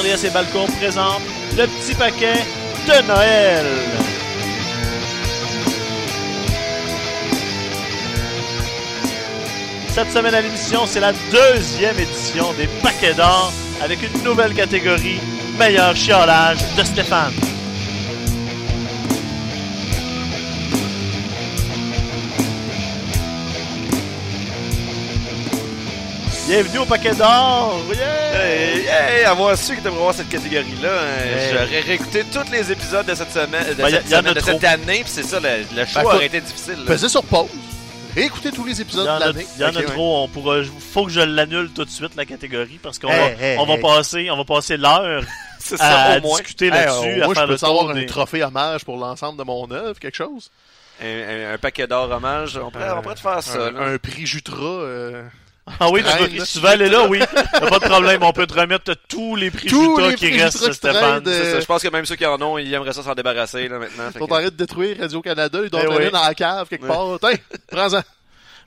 RDS et Balcon présentent le petit paquet de Noël. Cette semaine à l'émission, c'est la deuxième édition des paquets d'or avec une nouvelle catégorie, meilleur chiolage de Stéphane. Bienvenue au paquet d'or! Yeah! Hey, hey, avoir su que tu avoir cette catégorie-là, hein, Hey. j'aurais réécouté tous les épisodes de cette semaine, de, Ben, cette, y de trop. année, puis c'est ça, le, le choix Ben, aurait été difficile. Pesez sur pause. Réécoutez tous les épisodes de l'année. il y en a Ok, ouais. trop. On pourra, faut que je l'annule tout de suite la catégorie parce qu'on Hey, va, hey, on va hey. passer, on va passer l'heure C'est à, ça, au moins. discuter là-dessus, à moi, faire je peux le savoir tour un des- trophée hommage pour l'ensemble de mon œuvre, quelque chose. Un, un- un paquet d'or hommage, on pourrait, on pourrait te faire ça. un, là. un prix Jutra. euh, Ah oui, tu si tu veux aller là, oui. Y'a pas de problème. On peut te remettre tous les prix Tous les qui prix restent, Stéphane. de- ça, Je pense que même ceux qui en ont, ils aimeraient ça s'en débarrasser là, maintenant. en train de détruire Radio-Canada. Ils doivent Eh traîner oui. dans la cave quelque part. Tiens, prends-en.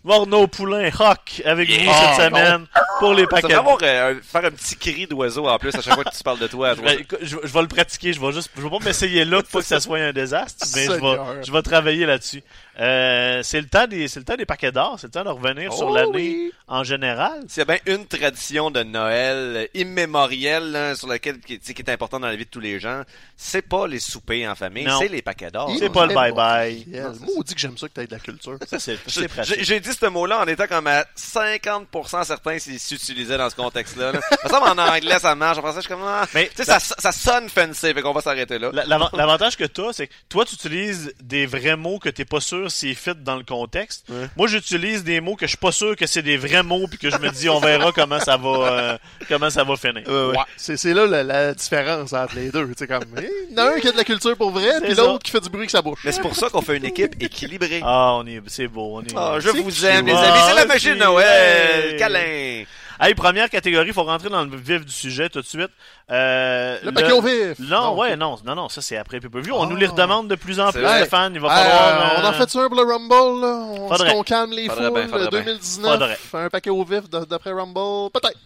Morneau Poulain, Rock, avec vous Ah, cette semaine pour les Ça paquets. avoir, euh, faire un petit cri d'oiseau en plus à chaque fois que tu parles de toi. Ben, je, je vais le pratiquer, je vais juste, je vais pas m'essayer là pour que ça soit un désastre, mais je vais, Seigneur. je vais travailler là-dessus. Euh, c'est le temps des, c'est le temps des paquets d'or, c'est le temps de revenir sur Oh l'année oui. en général. A bien une tradition de Noël immémorielle là, sur laquelle qui, tu sais, qui est importante dans la vie de tous les gens, c'est pas les soupers en famille, Non. c'est les paquets d'or. C'est pas le Eh, bye-bye. Moi, on dit que j'aime ça que t'aies de la culture. Ça, c'est, Je- c'est pratique. J'ai j'ai dit ce mot-là en étant comme à 50% certain s'il s'utilisait dans ce contexte-là. là. Ça en anglais ça marche. Après ça, je suis comme ah, Mais tu sais, ça, ça sonne fancy, fait qu'on va s'arrêter là. La- l'ava- L'avantage que t'as, c'est que toi, tu utilises des vrais mots que t'es pas sûr s'ils fit dans le contexte. Ouais. Moi, j'utilise des mots que je suis pas sûr que c'est des vrais mots puis que je me dis, on verra comment ça va, euh, comment ça va finir. Ouais. C'est c'est là la, la différence entre les deux. Comme, eh, il y en a un qui a de la culture pour vrai, puis ça. l'autre qui fait du bruit avec sa bouche. Mais c'est pour ça qu'on fait une équipe équilibrée. Ah, on est, c'est beau, on est. Ah, je vous aime, les Ah, amis. C'est la magie de si, Noël. Câlin. Hey, première catégorie, faut rentrer dans le vif du sujet tout de suite. Euh, Le paquet au vif. Non, Non. ouais, non, non, non, ça c'est après pay-per-view. On Ah. nous les redemande de plus en plus, vrai. Stéphane. Il va Euh, falloir. on en euh, fait un pour le Rumble, là? On Faudrait. dit qu'on calme les foules, bien. 2019. Faudrait. Fait un paquet au vif d'après Rumble, peut-être.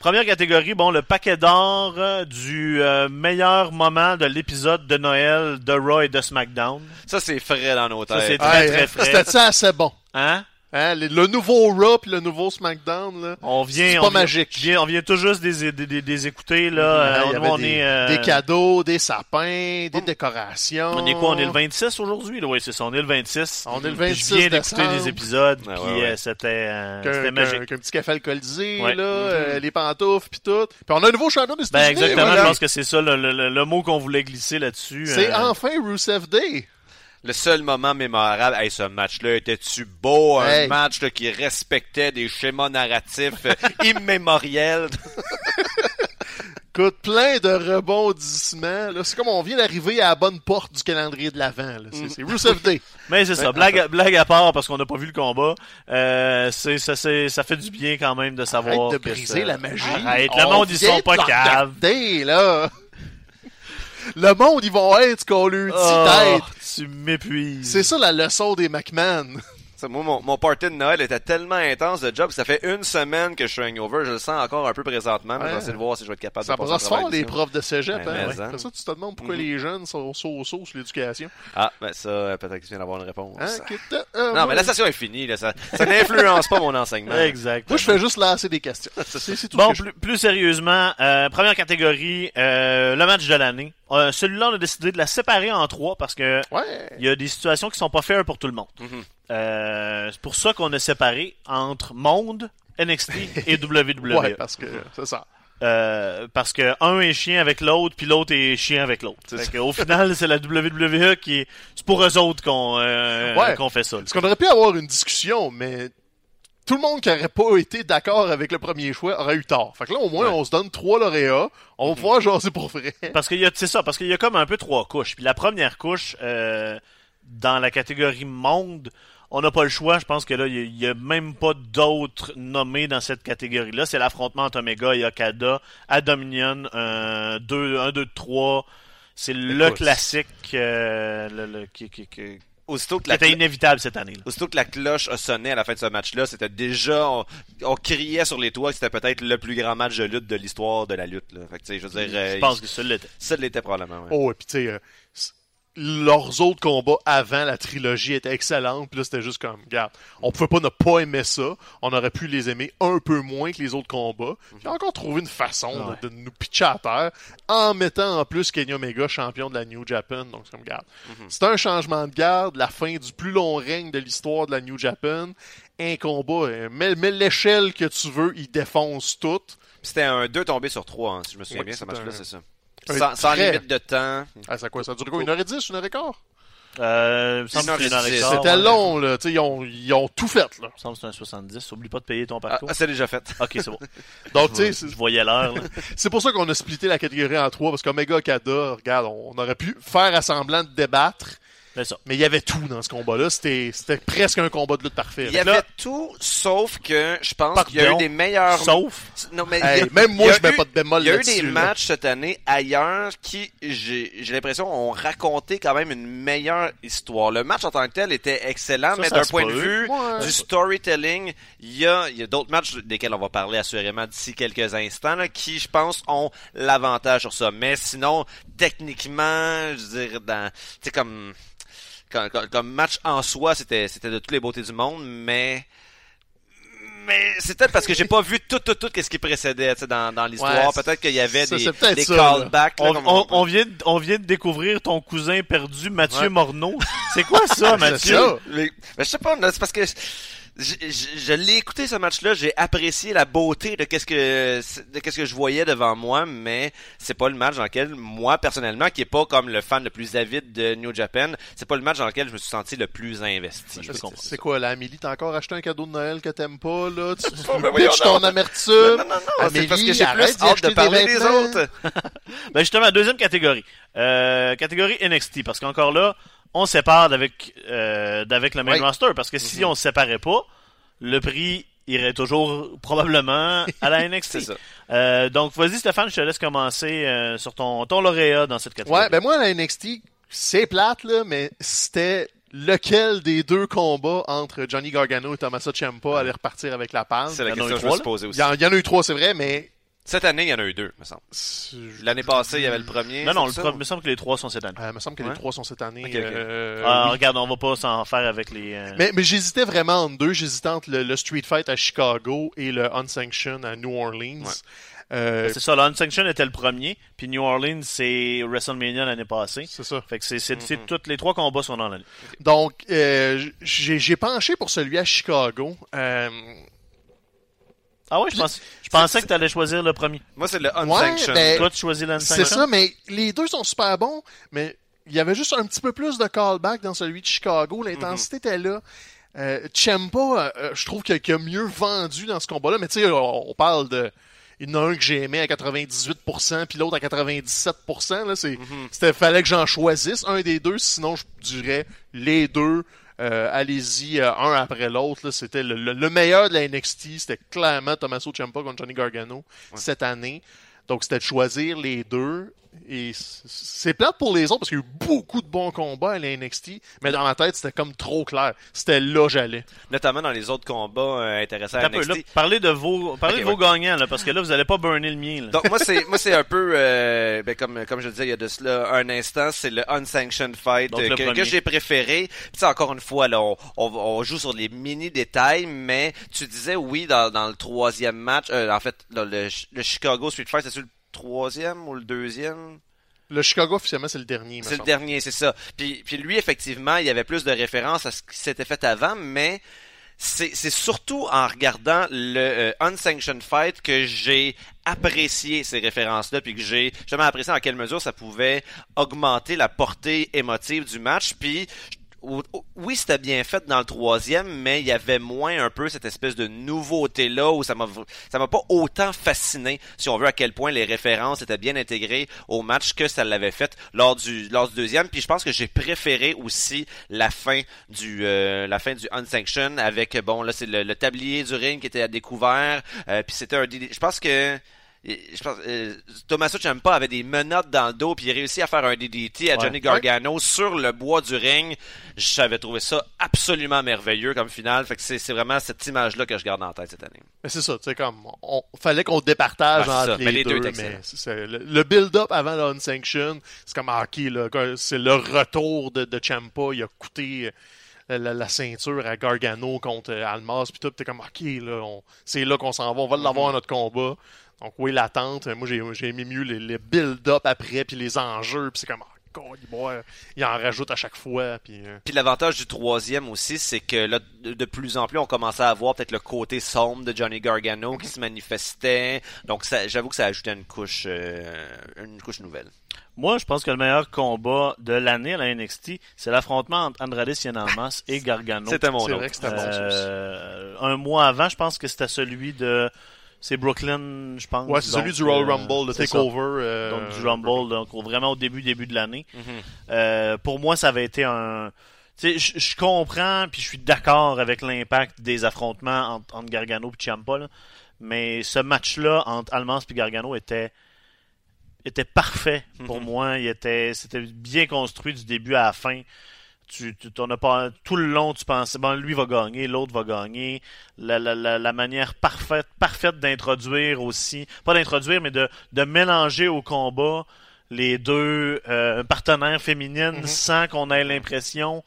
Première catégorie, bon, le paquet d'or euh, du euh, meilleur moment de l'épisode de Noël de Raw et de SmackDown. Ça, c'est frais dans nos Ça, têtes. c'est- Très, très hein, frais. C'était ça assez bon? Hein? Hein, le nouveau Raw puis le nouveau SmackDown, là. On vient. C'est on pas vient- magique. vient- on vient tout juste des, des, des, des écouter, là. Hein, Euh, on des, est. euh, des cadeaux, des sapins, des décorations. On est quoi? On est le 26 aujourd'hui? là? Oui, c'est ça. On est le 26. On est le Puis 26 Je viens d'écouter des épisodes, Ouais, puis ouais, ouais. euh, c'était euh, c'était magique. Qu'un petit café alcoolisé, Ouais. là, euh, les pantoufles puis tout. Puis on a un nouveau champion des Ben exactement, voilà. je pense que c'est ça le, le- le- le mot qu'on voulait glisser là-dessus. C'est Euh, enfin Rusev Day. Le seul moment mémorable, hey, ce match-là était-tu beau, un Hey. match là, qui respectait des schémas narratifs euh, immémoriels. Écoute, plein de rebondissements. là. C'est comme on vient d'arriver à la bonne porte du calendrier de l'Avent. là. C'est c'est Rusev Day. Mais c'est ça, blague, à- blague à part parce qu'on n'a pas vu le combat. Euh, c'est ça, c'est ça fait du bien quand même de savoir. Arrête de que briser ça- la magie. Arrête, le On monde ils sont de pas caves. là. Le monde, ils vont être ce qu'on leur dit Oh, d'être. tu m'épuises. C'est ça la leçon des McMahon. Ça, moi, mon, mon party de Noël était tellement intense de job que ça fait une semaine que je suis hangover. Je le sens encore un peu présentement, mais Ouais. je vais essayer de voir si je vais être capable Ça de travers fort de les ça. profs de cégep. Ben, hein. mais. C'est ça, tu te demandes pourquoi Mhm. les jeunes sont so so sur l'éducation. Ah, ben ça, euh, peut-être que tu viens d'avoir une réponse. Hein, euh, Non, mais la session est finie. Là, ça ça n'influence pas mon enseignement. Exact. Moi, je fais juste lasser des questions. C'est tout Bon, je plus, plus sérieusement, euh, première catégorie, euh, le match de l'année. Euh, Celui-là, on a décidé de la séparer en trois parce que Ouais. il y a des situations qui sont pas faires pour tout le monde. Mhm. Euh, c'est pour ça qu'on a séparé entre Monde, NXT et WWE. Ouais, parce que c'est ça. Euh, parce que un est chien avec l'autre, puis l'autre est chien avec l'autre. Au final, c'est la WWE qui est... C'est pour eux autres qu'on euh, Ouais. fait ça. Parce qu'on aurait pu avoir une discussion, mais tout le monde qui aurait pas été d'accord avec le premier choix aurait eu tort. Fait que là, au moins, Ouais. on se donne trois lauréats. On va pouvoir jaser pour vrai. Parce qu'il y a, c'est ça, parce qu'il y a comme un peu trois couches. Puis la première couche, euh, dans la catégorie monde, on n'a pas le choix. Je pense que là, il n'y a, même pas d'autres nommés dans cette catégorie-là. C'est l'affrontement entre Omega et Okada à Dominion, un 2, 1, 2, 3. C'est le Écoute. classique euh, le- le- qui, qui- qui- aussitôt que la, C'était inévitable cette année. là. aussitôt que la cloche a sonné à la fin de ce match-là, c'était déjà, on, on criait sur les toits que c'était peut-être le plus grand match de lutte de l'histoire de la lutte. Là. Fait que, tu sais, je veux dire, euh, pense que ça l'était. ça l'était probablement. ouais. Oh, et puis tu sais, euh, leurs autres combats avant la trilogie étaient excellents. Puis là, c'était juste comme, regarde, on pouvait pas ne pas aimer ça. On aurait pu les aimer un peu moins que les autres combats. J'ai encore trouvé une façon de- Ouais. de, nous pitcher à terre en mettant en plus Kenny Omega champion de la New Japan. Donc, c'est comme, regarde, c'est un changement de garde, la fin du plus long règne de l'histoire de la New Japan. Un combat, euh, mets, mets l'échelle que tu veux, il défonce tout. C'était un 2 tombé sur 3, hein, si je me souviens Ouais, bien, c'est match-là, un- c'est ça. Sans, sans limite de temps. Ah, c'est quoi, ça dure quoi, une heure et dix, une heure et quart? Euh, C'était ouais. long, là. Tu sais, ils ont, ils ont tout fait, là. Il me semble que c'est un 70. Oublie pas de payer ton Ah, parcours. ah, c'est déjà fait. Ok, c'est bon. Donc, tu je, sais, c'est- je voyais l'heure. là. C'est pour ça qu'on a splitté la catégorie en trois, parce qu'Omega Okada, regarde, on aurait pu faire à semblant de débattre, ça. mais il y avait tout dans ce combat-là. C'était, c'était presque un combat de lutte parfait. Il y là. avait tout, sauf que je pense qu'il y a eu des meilleurs... Sauf? Non, mais Hey, a- même moi, je mets eu- pas de bémol Il y a eu des là. matchs cette année ailleurs qui, j'ai j'ai l'impression, ont raconté quand même une meilleure histoire. Le match en tant que tel était excellent, Ça, mais ça d'un point de vue Ouais. du storytelling, il y a, il y a d'autres matchs desquels on va parler assurément d'ici quelques instants, là, qui, je pense, ont l'avantage sur ça. Mais sinon, techniquement, je veux dire, dans, tu sais, comme, comme, comme- comme match en soi, c'était, c'était de toutes les beautés du monde, mais, mais c'est peut-être parce que j'ai pas vu tout, tout, tout qu'est-ce qui précédait, dans, dans l'histoire. Ouais, peut-être qu'il y avait ça, des, des là. callbacks, là, On, comme on- on vient de, on vient de découvrir ton cousin perdu, Mathieu Ouais. Morneau. C'est quoi ça, Mathieu? ça. Mais, mais je sais pas, là, c'est parce que je, je, je- je l'ai écouté ce match-là, j'ai apprécié la beauté de qu'est-ce que de qu'est-ce que je voyais devant moi, mais c'est pas le match dans lequel moi personnellement, qui est pas comme le fan le plus avide de New Japan, c'est pas le match dans lequel je me suis senti le plus investi. C'est- quoi, là, Amélie, t'as encore acheté un cadeau de Noël que t'aimes pas, là? Tu, tu Oh, pitches ton amertume? Non, non, non, c'est Amélie, parce que j'ai plus hâte de parler des des autres. Ben justement, deuxième catégorie. Euh, catégorie NXT, parce qu'encore là, on sépare d'avec euh, d'avec le main Oui. roster, parce que si on se séparait pas, le prix irait toujours probablement à la NXT. C'est ça. Euh, donc, vas-y Stéphane, je te laisse commencer euh, sur ton, ton lauréat dans cette catégorie. Ouais, ben moi, la NXT, c'est plate, là, mais c'était lequel des deux combats entre Johnny Gargano et Tommaso Ciampa allait repartir avec la palme. C'est la question que je me suis Il aussi. y, en, il y en a eu trois, c'est vrai, mais... Cette année, il y en a eu deux, me semble. L'année passée, il y avait le premier. non, non, le pro- il me semble que les trois sont cette année. Euh, il me semble que Ouais. les trois sont cette année. Euh, Ah, oui. regarde, on va pas s'en faire avec les... euh, Mais, mais j'hésitais vraiment entre deux. J'hésitais entre le, le Street Fight à Chicago et le Unsanctioned à New Orleans. Ouais. Euh, C'est ça, l'Unsanctioned était le premier, puis New Orleans, c'est WrestleMania l'année passée. c'est ça. Fait que c'est, Mhm. toutes les trois combats sont dans l'année. Donc, euh, j'ai j'ai penché pour celui à Chicago. Euh, Ah ouais, je, pense, je pensais que tu allais choisir le premier. Moi, c'est le Unsanctioned. ben, Toi, tu choisis c'est l'Unsanctioned? ça, mais les deux sont super bons, mais il y avait juste un petit peu plus de callback dans celui de Chicago. L'intensité était là. Euh, Ciampa, euh, je trouve qu'il a, mieux vendu dans ce combat-là, mais tu sais, on, on parle de... Il y en a un que j'ai aimé à 98%, puis l'autre à 97%. Là, c'est, c'était, fallait que j'en choisisse un des deux, sinon je dirais les deux. Euh, allez-y, euh, un après l'autre. C'était le, le- le meilleur de la NXT. C'était clairement Tommaso Ciampa contre Johnny Gargano cette année. Donc, c'était de choisir les deux. Et c'est plate pour les autres parce qu'il y a eu beaucoup de bons combats à la NXT. Mais dans ma tête, c'était comme trop clair. C'était là que j'allais. Notamment dans les autres combats euh, intéressants à Un peu, là, NXT. parlez de vos, parlez de vos ouais. gagnants, là, parce que là, vous allez pas burner le mien. Là. Donc moi c'est moi c'est un peu euh, ben, comme comme je le disais il y a de cela un instant c'est le unsanctioned fight Donc, euh, que, que j'ai préféré. Puis, encore une fois là on, on, on joue sur les mini détails mais tu disais oui dans, dans le troisième match euh, en fait dans le, le Chicago Street Fight c'est troisième ou le deuxième Le Chicago, officiellement, c'est le dernier. c'est le dernier, c'est ça. Puis, puis lui, effectivement, il y avait plus de références à ce qui s'était fait avant, mais c'est surtout en regardant le euh, Unsanctioned Fight que j'ai apprécié ces références-là, puis que j'ai justement apprécié en quelle mesure ça pouvait augmenter la portée émotive du match. Puis oui, c'était bien fait dans le troisième, mais il y avait moins un peu cette espèce de nouveauté là où ça m'a m'a pas autant fasciné, si on veut, à quel point les références étaient bien intégrées au match que ça l'avait fait lors du lors du deuxième. Puis je pense que j'ai préféré aussi la fin du euh, la fin du Unsanctioned avec bon là c'est le, le tablier du ring qui était à découvert. euh, puis c'était un je pense que je pense, euh, Tommaso Ciampa avait des menottes dans le dos puis il réussit à faire un DDT à Johnny Gargano sur le bois du ring. J'avais trouvé ça absolument merveilleux comme finale. Fait que c'est vraiment cette image-là que je garde en tête cette année. Mais c'est ça, tu sais, comme, on, fallait qu'on départage entre les, Mais les deux le, le build-up avant le Unsanction, c'est comme, ah, ok, c'est le retour de, de Ciampa, il a coûté euh, la, la ceinture à Gargano contre euh, Almas, puis tout, t'es comme, ok, là, on- c'est là qu'on s'en va, on va l'avoir à notre combat. Donc, oui, l'attente, moi, j'ai j'ai aimé mieux les, les build-up après, puis les enjeux, puis c'est comme, il, boit- il en rajoute à chaque fois, puis... euh, Puis l'avantage du troisième aussi, c'est que là, de, plus en plus, on commençait à voir peut-être le côté sombre de Johnny Gargano qui se manifestait. Donc, ça- j'avoue que ça ajoutait une couche, euh, une couche nouvelle. Moi, je pense que le meilleur combat de l'année à la NXT, c'est l'affrontement entre Andrade Cien Almas et Gargano. C'était mon c'est autre. vrai que c'était bon, ça aussi. Euh, un mois avant, je pense que c'était celui de. C'est Brooklyn, je pense. Ouais, c'est celui du Royal euh, Rumble, le. Takeover. euh, Donc du Rumble, donc vraiment au début début de l'année. Mhm. Euh, pour moi, ça avait été un. Tu sais, je- comprends puis je suis d'accord avec l'impact des affrontements entre, entre Gargano et Ciampa, là. mais ce match-là entre Almas et Gargano était était parfait pour Mhm. moi. Il était, c'était bien construit du début à la fin. Tu, tu t'en as pas tout le long, tu pensais bon lui va gagner, l'autre va gagner. La, la, la, la manière parfaite, parfaite d'introduire aussi, pas d'introduire, mais de, de mélanger au combat les deux euh, partenaires féminines Mhm. sans qu'on ait l'impression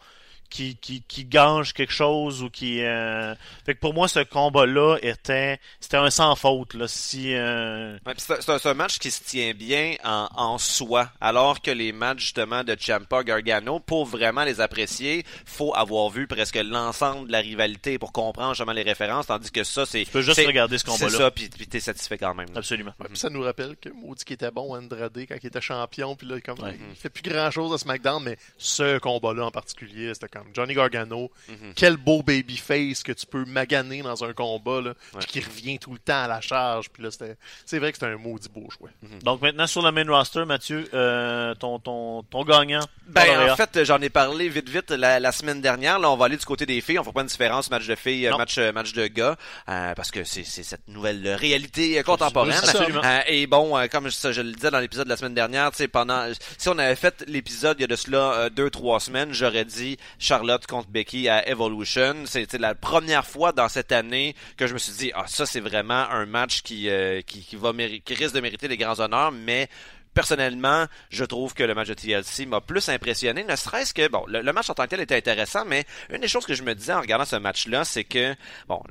qui, qui, qui gage quelque chose ou qui euh... fait que pour moi ce combat là était c'était un sans faute là si euh... Ouais, c'est un- c'est c'est match qui se tient bien en, en soi, alors que les matchs justement de Ciampa Gargano, pour vraiment les apprécier, faut avoir vu presque l'ensemble de la rivalité pour comprendre justement les références, tandis que ça c'est tu peux juste c'est- regarder ce c'est combat là ça, puis, puis t'es satisfait quand même. là. absolument Ouais, puis ça nous rappelle que Maudit qui était bon Andrade quand il était champion, puis là, comme, Ouais. il fait plus grand chose à SmackDown, mais ce combat-là en particulier, c'était comme Johnny Gargano. Mhm. Quel beau babyface que tu peux maganer dans un combat, là, Ouais. puis qui revient tout le temps à la charge. Puis là, c'était, c'est vrai que c'était un maudit beau choix. Donc maintenant sur le main roster, Mathieu, euh, ton, ton, ton gagnant. Ben, en fait, j'en ai parlé vite vite la, la semaine dernière. Là, on va aller du côté des filles. On fera pas une différence match de filles, euh, Non. match euh, match de gars, euh, parce que c'est c'est cette nouvelle euh, réalité euh, contemporaine. Absolument. Euh, et bon, euh, comme je, je le disais dans l'épisode de la semaine dernière, tu sais, pendant si on avait fait l'épisode il y a de cela euh, deux trois semaines, j'aurais dit Charlotte contre Becky à Evolution. C'était la première fois dans cette année que je me suis dit ah ça c'est vraiment un match qui euh, qui, va qui risque de mériter les grands honneurs, mais Personnellement, je trouve que le match de TLC m'a plus impressionné, ne serait-ce que, bon, le, match en tant que tel était intéressant, mais une des choses que je me disais en regardant ce match-là, c'est que, bon,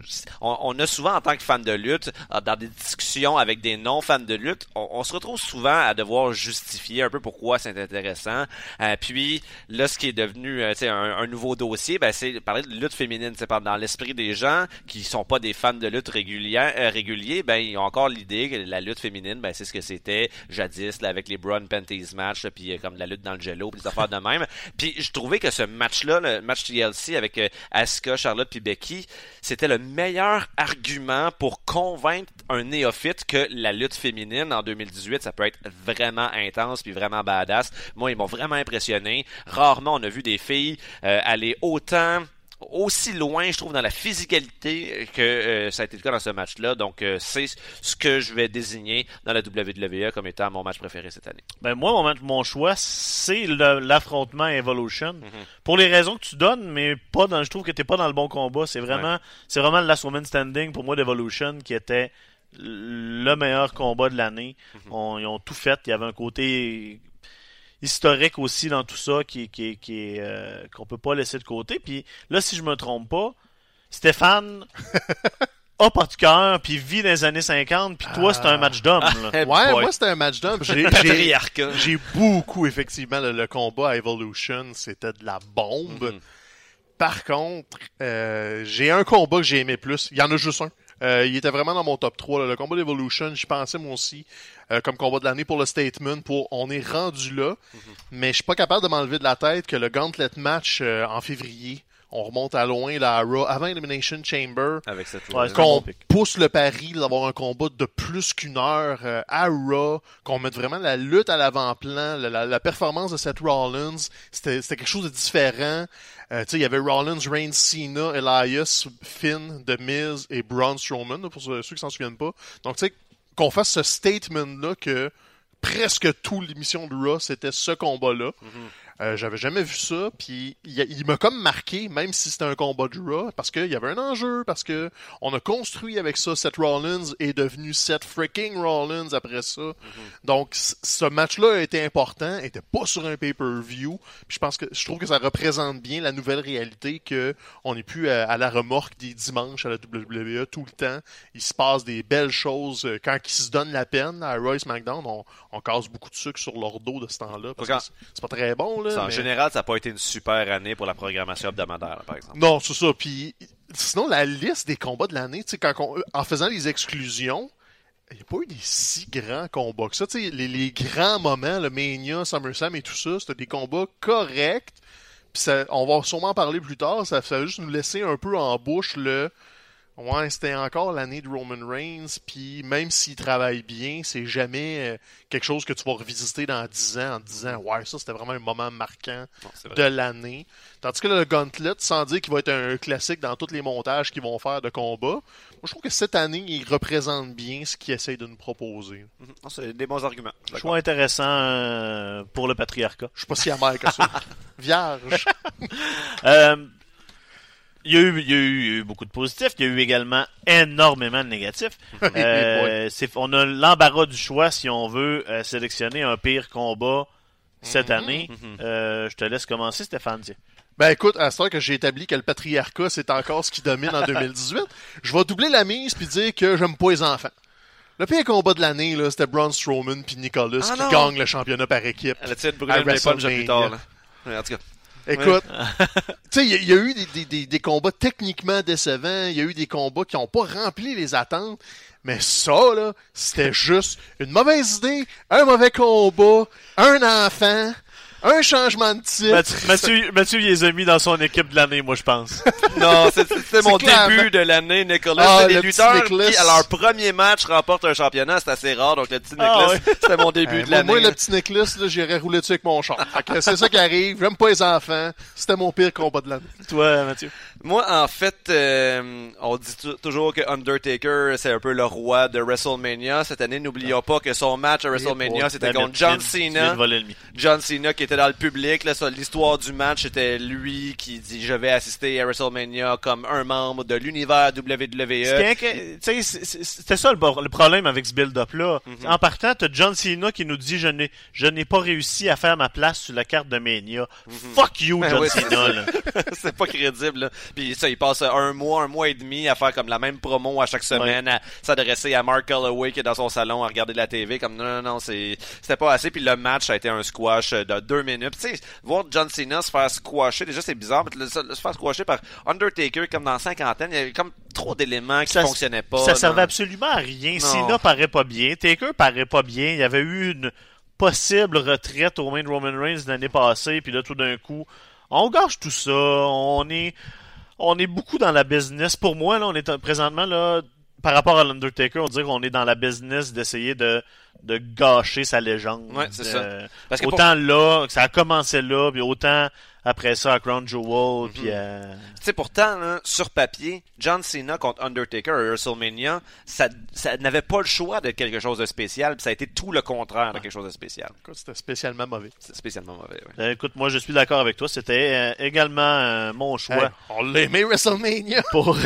on, a souvent en tant que fan de lutte, euh, dans des discussions avec des non-fans de lutte, on, se retrouve souvent à devoir justifier un peu pourquoi c'est intéressant. Euh, puis, là, ce qui est devenu, euh, un, un nouveau dossier, ben, c'est parler de lutte féminine. C'est dans l'esprit des gens qui sont pas des fans de lutte régulière, euh, réguliers, ben, ils ont encore l'idée que la lutte féminine, ben, c'est ce que c'était jadis, là, avec les Braun Panties match, puis comme la lutte dans le jello, puis des affaires de même. Puis je trouvais que ce match-là, le match TLC avec euh, Asuka, Charlotte puis Becky, c'était le meilleur argument pour convaincre un néophyte que la lutte féminine en 2018, ça peut être vraiment intense puis vraiment badass. Moi, ils m'ont vraiment impressionné. Rarement on a vu des filles euh, aller autant aussi loin, je trouve, dans la physicalité que euh, ça a été le cas dans ce match-là. Donc, euh, c'est ce que je vais désigner dans la WWE comme étant mon match préféré cette année. Ben moi, mon, match- mon choix, c'est l'affrontement Evolution. Mhm. Pour les raisons que tu donnes, mais pas dans. Je trouve que t'es pas dans le bon combat. C'est vraiment, c'est vraiment le Last Woman Standing pour moi d'Evolution qui était le meilleur combat de l'année. Mhm. On- Ils ont tout fait. Il y avait un côté historique aussi dans tout ça qui, qui, qui est euh, qu'on peut pas laisser de côté. Puis là, si je me trompe pas, Stéphane a pas de cœur puis vit dans les années 50 puis toi c'est un match d'homme. là. Ouais, boy. moi, c'était un match d'homme. J'ai, j'ai, Patriarcat. j'ai beaucoup, effectivement, le, le combat à Evolution, c'était de la bombe. Mhm. Par contre, euh, j'ai un combat que j'ai aimé plus. Il y en a juste un. Euh, il était vraiment dans mon top 3. là. Le combat d'Evolution, j'y pensais moi aussi euh, comme combat de l'année pour le statement. Pour on est rendu là, mais je suis pas capable de m'enlever de la tête que le gauntlet match euh, en février, on remonte à loin là, à Raw, avant Elimination Chamber, Avec cette Ouais, qu'on pousse le pari d'avoir un combat de plus qu'une heure euh, à Raw, qu'on mette vraiment la lutte à l'avant-plan, la, la- la performance de Seth Rollins, c'était quelque chose de différent. Euh, tu sais, il y avait Rollins, Reigns, Cena, Elias, Finn, The Miz et Braun Strowman, là, pour ceux qui s'en souviennent pas. Donc, tu sais, qu'on fasse ce statement-là que presque toute l'émission de Raw, c'était ce combat-là. Euh, J'avais jamais vu ça, puis il, il m'a comme marqué, même si c'était un combat de Raw, parce qu'il y avait un enjeu, parce que on a construit avec ça, Seth Rollins est devenu Seth freaking Rollins après ça. Donc, c- ce match-là a été important, était pas sur un pay-per-view, puis je pense que je trouve que ça représente bien la nouvelle réalité que on n'est plus à, à la remorque des dimanches à la WWE tout le temps. Il se passe des belles choses euh, quand ils se donnent la peine à Royce McDonald. On, on casse beaucoup de sucre sur leur dos de ce temps-là parce que c'est pas très bon là. Ça, en général, ça n'a pas été une super année pour la programmation hebdomadaire, là, par exemple. Non, c'est ça. Puis sinon la liste des combats de l'année, tu sais, quand on- en faisant les exclusions. Il n'y a pas eu des si grands combats que ça. Les, les grands moments, le Mania, SummerSlam et tout ça, c'était des combats corrects. Puis ça, on va sûrement en parler plus tard. Ça, ça va juste nous laisser un peu en bouche le. Ouais, c'était encore l'année de Roman Reigns. Puis même s'il travaille bien, c'est jamais euh, quelque chose que tu vas revisiter dans 10 ans en te disant Ouais, ça c'était vraiment un moment marquant Non, de l'année. Tandis que là, le Gauntlet, sans dire qu'il va être un classique dans tous les montages qu'ils vont faire de combat, moi je trouve que cette année, il représente bien ce qu'ils essayent de nous proposer. Mhm. Non, c'est des bons arguments. Je suis d'accord. Choix intéressant euh, pour le patriarcat. Je suis pas si amer que ça. Vierge. Euh, il, y a eu, il, y a eu, il y a eu beaucoup de positifs, il y a eu également énormément de négatifs. Euh, c'est- on a l'embarras du choix si on veut euh, sélectionner un pire combat cette Mhm. année. Euh, je te laisse commencer, Stéphane. tiens. Ben écoute, à ce temps que j'ai établi que le patriarcat, c'est encore ce qui domine en 2018, je vais doubler la mise puis dire que j'aime pas les enfants. Le pire combat de l'année, là, c'était Braun Strowman puis Nicholas Ah qui gagnent le championnat par équipe. Elle brûler le plus tard, là? Ouais, En tout cas. Écoute, tu sais, il y, a- il y a eu des, des- des- des combats techniquement décevants, il y a eu des combats qui n'ont pas rempli les attentes, mais ça, là, c'était juste une mauvaise idée, un mauvais combat, un enfant, un changement de titre. Mathieu, Mathieu, Mathieu, il les a mis dans son équipe de l'année, moi, je pense. Non, c'est- c'était mon clairement- début de l'année, Nicolas. Ah, c'est le des petit lutteurs qui, à leur premier match, remportent un championnat. C'est assez rare, donc le petit Nicolas, Ah, ouais. c'était mon début Euh, de l'année. moi, le petit Nicholas, là, j'irais rouler dessus avec mon char. C'est ça qui arrive, j'aime pas les enfants, c'était mon pire combat de l'année. Toi, Mathieu? Moi, en fait, euh, on dit tou- toujours que Undertaker, c'est un peu le roi de WrestleMania. Cette année, n'oublions pas que son match à WrestleMania, c'était contre John Cena. John Cena qui était dans le public. L'histoire du match, c'était lui qui dit je vais assister à WrestleMania comme un membre de l'univers WWE. C'était ça le, problème avec ce build-up-là. Mhm. En partant, t'as John Cena qui nous dit je n'ai pas réussi à faire ma place sur la carte de Mania. Fuck you, Ben John oui, Cena. c'est pas crédible. Là. Puis ça, il passe un mois, un mois et demi à faire comme la même promo à chaque semaine, à s'adresser à Mark Calloway qui est dans son salon à regarder la TV. Comme non, non, non, c'est c'était pas assez. Puis le match a été un squash de deux minutes. Tu sais, voir John Cena se faire squasher, déjà c'est bizarre, mais le- se faire squasher par Undertaker comme dans cinquantaine, il y avait comme trop d'éléments qui Ça- fonctionnaient pas. Ça servait absolument à rien. Non. Cena paraît pas bien. Taker paraît pas bien. Il y avait eu une possible retraite au main de Roman Reigns l'année passée, puis là tout d'un coup, on gâche tout ça. On est, on est beaucoup dans la business. Pour moi, là, on est présentement là, par rapport à l'Undertaker, on dirait qu'on est dans la business d'essayer de, de gâcher sa légende. Ouais, c'est ça. Parce que pour- autant là, que ça a commencé là, puis autant après ça à Crown Jewel, puis à... Tu sais, pourtant, là, sur papier, John Cena contre Undertaker à WrestleMania, ça, ça n'avait pas le choix d'être quelque chose de spécial, puis ça a été tout le contraire de quelque chose de spécial. Écoute, C'était spécialement mauvais. C'est spécialement mauvais, ouais. Euh, Écoute, moi je suis d'accord avec toi. C'était euh, également euh, mon choix Hey, on l'a aimé WrestleMania. pour.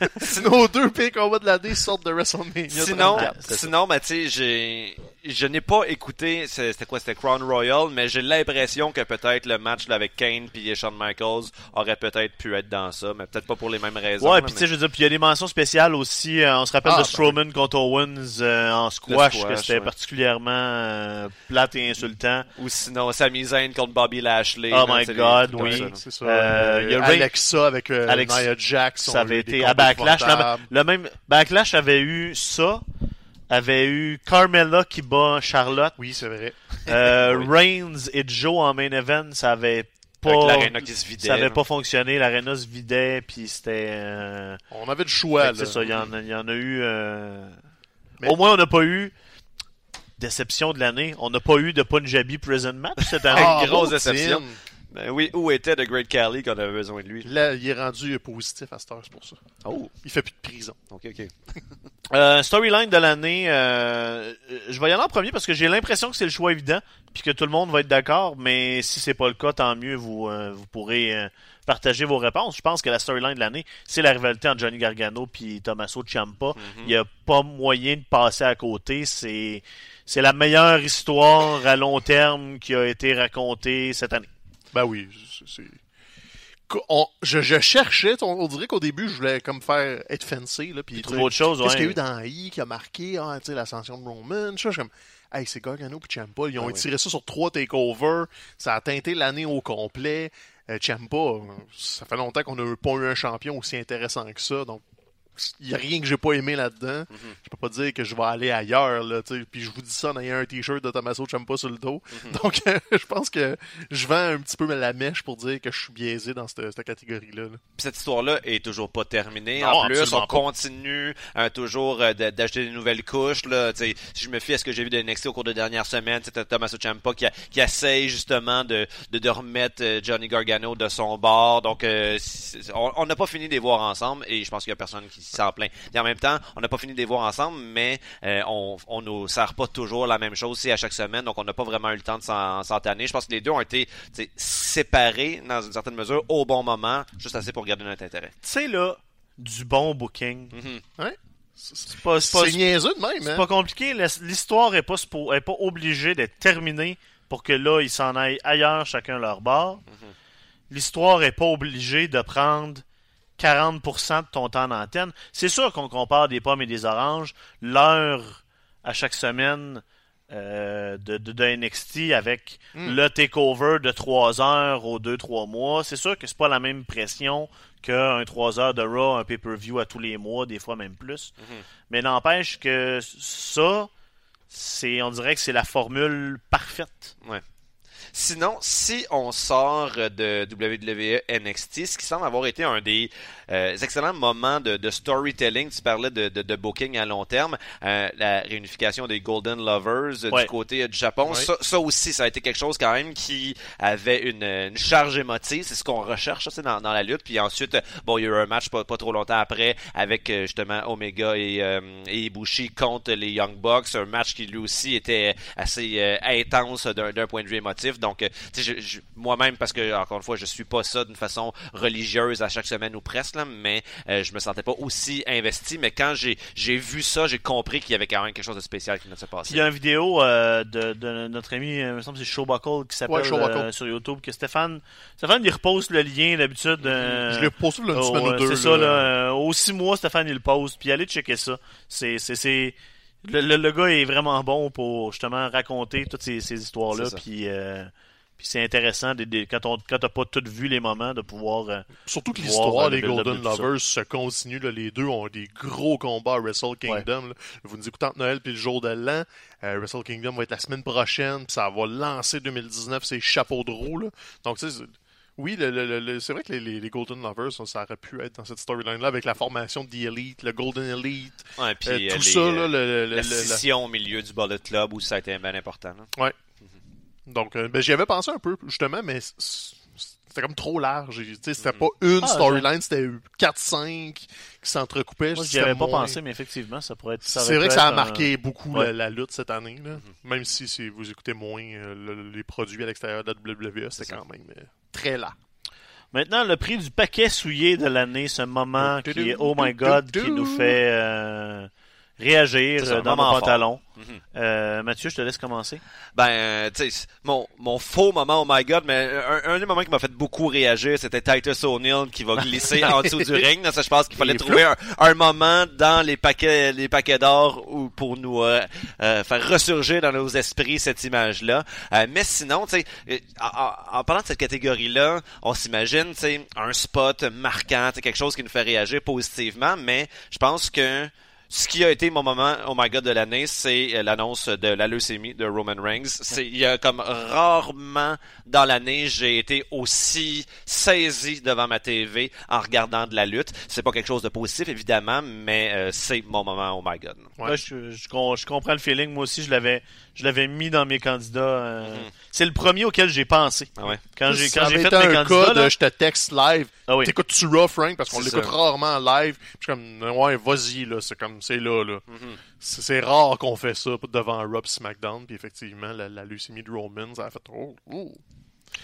Nos deux pires combats de l'année sortent de WrestleMania. Sinon, 34. c'est ça. sinon, ben, tu sais, j'ai, je n'ai pas écouté, c'était quoi, c'était Crown Royal, mais j'ai l'impression que peut-être le match là, avec Kane puis Shawn Michaels aurait peut-être pu être dans ça, mais peut-être pas pour les mêmes raisons. ouais, puis tu sais, je veux dire, puis il y a des mentions spéciales aussi. euh, on se rappelle Ah, de ben Strowman contre Owens euh, en squash, squash, que c'était ouais. particulièrement euh, plate et insultant. Ou sinon, Sami Zayn contre Bobby Lashley. Oh my God, oui. ça, là. C'est ça. Euh, il y a Ray- Alexa avec euh, Alex- Nia Jax. Ça avait été à Backlash. Le même Backlash avait eu ça. Avait eu Carmella qui bat Charlotte. Oui, c'est vrai. Euh, Oui. Reigns et Joe en main event, ça avait pas. Avec l'aréna qui se vidait. ça avait là. pas fonctionné, l'aréna se vidait, puis c'était. euh, On avait du choix. C'est ça, il y, en a- il y en a eu. euh, Mais- Au moins, on n'a pas eu. Déception de l'année. On n'a pas eu de Punjabi Prison Match cette année. Ah, grosse déception. Ben oui, où était The Great Khali quand on avait besoin de lui? Là, il est rendu positif à cette heure, c'est pour ça. Oh, Il fait plus de prison. ok, ok. Euh, storyline de l'année, euh, je vais y aller en premier parce que j'ai l'impression que c'est le choix évident, puis que tout le monde va être d'accord, mais si c'est pas le cas, tant mieux, vous, euh, vous pourrez euh, partager vos réponses. Je pense que la storyline de l'année, c'est la rivalité entre Johnny Gargano puis Tommaso Ciampa. Il n'y a pas moyen de passer à côté. C'est c'est la meilleure histoire à long terme qui a été racontée cette année. Ben oui, c'est- on- je, je cherchais, on, on dirait qu'au début, je voulais comme faire être fancy, là, puis autre chose, Qu'est-ce ouais. qu'il y a eu dans I qui a marqué, ah, tu sais, l'ascension de Roman, je suis comme, hey, c'est Gargano puis Ciampa, ils ont Ah oui. étiré ça sur trois takeovers, ça a teinté l'année au complet. Euh, Ciampa, ça fait longtemps qu'on n'a pas eu un champion aussi intéressant que ça, donc il n'y a rien que j'ai pas aimé là-dedans. Mhm. Je peux pas dire que je vais aller ailleurs, là. Puis je vous dis ça en ayant un t-shirt de Tommaso Ciampa sur le dos. Mhm. Donc, euh, je pense que je vends un petit peu la mèche pour dire que je suis biaisé dans cette, cette catégorie-là. là. Cette histoire-là est toujours pas terminée. Non, en plus, on pas. continue hein, toujours euh, de- d'acheter des nouvelles couches. Là. Si je me fie à ce que j'ai vu de NXT au cours des dernières semaines, c'était Tommaso Ciampa qui, a- qui essaye justement de, de, de remettre euh, Johnny Gargano de son bord. Donc, euh, on n'a pas fini de les voir ensemble et je pense qu'il y a personne qui s'en plaint. Et en même temps, on n'a pas fini de les voir ensemble, mais euh, on, on nous sert pas toujours la même chose à chaque semaine, donc on n'a pas vraiment eu le temps de s'en- s'entanner. Je pense que les deux ont été séparés dans une certaine mesure au bon moment, juste assez pour garder notre intérêt. Tu sais, là, du bon booking. Mhm. Ouais. C'est C'est pas, niaiseux de même, c'est hein? pas compliqué. L'histoire est pas, suppo- est pas obligée d'être terminée pour que là, ils s'en aillent ailleurs, chacun leur bord. L'histoire est pas obligée de prendre 40% de ton temps d'antenne. C'est sûr qu'on compare des pommes et des oranges. L'heure à chaque semaine euh, de, de, de NXT avec le takeover de 3 heures aux 2-3 mois, c'est sûr que c'est pas la même pression qu'un 3 heures de Raw, un pay-per-view à tous les mois, des fois même plus. Mais n'empêche que ça, c'est, on dirait que c'est la formule parfaite. Sinon, si on sort de WWE NXT, ce qui semble avoir été un des euh, excellents moments de, de storytelling, tu parlais de, de, de booking à long terme, euh, la réunification des Golden Lovers euh, Ouais. du côté euh, du Japon, Ouais. ça, ça aussi, ça a été quelque chose quand même qui avait une, une charge émotive, c'est ce qu'on recherche ça, dans, dans la lutte. Puis ensuite, bon, il y a eu un match pas, pas trop longtemps après avec euh, justement Omega et, euh, et Ibushi contre les Young Bucks, un match qui lui aussi était assez euh, intense d'un point de vue émotif. Donc, euh, tu sais, je- je- moi-même, parce que encore une fois, je suis pas ça d'une façon religieuse à chaque semaine ou presque, là, mais euh, je me sentais pas aussi investi. Mais quand j'ai j'ai vu ça, j'ai compris qu'il y avait quand même quelque chose de spécial qui venait de se passer. il y a une vidéo euh, de, de notre ami, euh, il me semble que c'est Showbuckle qui s'appelle Ouais, Showbuckle. euh, sur YouTube, que Stéphane, Stéphane il repose le lien d'habitude. euh, Je l'ai posté là, une Oh, semaine ouais, ou deux. C'est ça, là. euh, aux six mois, Stéphane, il le poste. Puis allez checker ça. C'est, c'est, c'est... Le, le, le gars est vraiment bon pour justement raconter toutes ces, ces histoires-là. Puis, euh, puis c'est intéressant de, de- quand on quand t'as pas tout vu les moments de pouvoir. euh, Surtout que l'histoire euh, des Golden. Lovers se continue. là. les deux ont des gros combats à Wrestle Kingdom. là. Vous nous écoutez entre Noël puis le jour de l'an. Euh, Wrestle Kingdom va être la semaine prochaine. Puis ça va lancer 2019 ses chapeaux de roue. là. Donc, tu sais, c'est- oui, le- le- le- le- c'est vrai que les, les- les Golden Lovers, ça, ça aurait pu être dans cette storyline-là avec la formation de The Elite, le Golden Elite, Ouais, puis, euh, euh, tout les, ça. Là, le- le- la scission au milieu du Bullet Club où ça a été bien important. là. Donc, euh, ben, j'y avais pensé un peu, justement, mais c'était comme trop large. C'était pas Mm-hmm. une Ah, storyline, c'était 4-5 qui s'entrecoupaient. Moi, j'y avais pas moins- pensé, mais effectivement, ça pourrait être. C'est vrai que ça a un- marqué beaucoup Ouais. la, la lutte cette année. Là. Mm-hmm. Même si, si vous écoutez moins euh, le- les produits à l'extérieur de la WWE, C'est c'était quand même euh, très là. Maintenant, le prix du paquet souillé de l'année, ce moment qui est Oh my God, qui nous fait euh, réagir euh, dans mon pantalon. Mhm. Euh, Mathieu, je te laisse commencer. Ben, euh, tu sais, mon, mon faux moment, oh my god, mais un, un des moments qui m'a fait beaucoup réagir, c'était Titus O'Neil qui va glisser en dessous du ring. Ça, je pense qu'il fallait trouver un, un moment dans les paquets, les paquets d'or pour nous euh, euh, faire ressurgir dans nos esprits cette image-là. Euh, mais sinon, tu sais, euh, en, en- parlant de cette catégorie-là, on s'imagine, tu sais, un spot marquant, quelque chose qui nous fait réagir positivement, mais je pense que ce qui a été mon moment oh my god de l'année, c'est euh, l'annonce de la leucémie de Roman Reigns. C'est il y a comme rarement dans l'année j'ai été aussi saisi devant ma TV en regardant de la lutte. C'est pas quelque chose de positif évidemment, mais euh, c'est mon moment oh my god. Ouais. Je, je, comprends le feeling. Moi aussi, je l'avais, je l'avais mis dans mes candidats. Euh, mm-hmm. C'est le premier auquel j'ai pensé. Ah ouais. Quand j'ai, quand j'ai fait mes un candidats, cas là, de je te texte live. Ah oui. T'écoutes-tu Raw, Frank? Parce qu'on C'est l'écoute ça. rarement live. Puis je suis comme, ouais, vas-y, là. C'est comme, c'est là, là. Mhm. C'est c'est rare qu'on fait ça devant Raw pis SmackDown. Puis effectivement, la, la leucémie de Roman, ça a fait, oh, oh.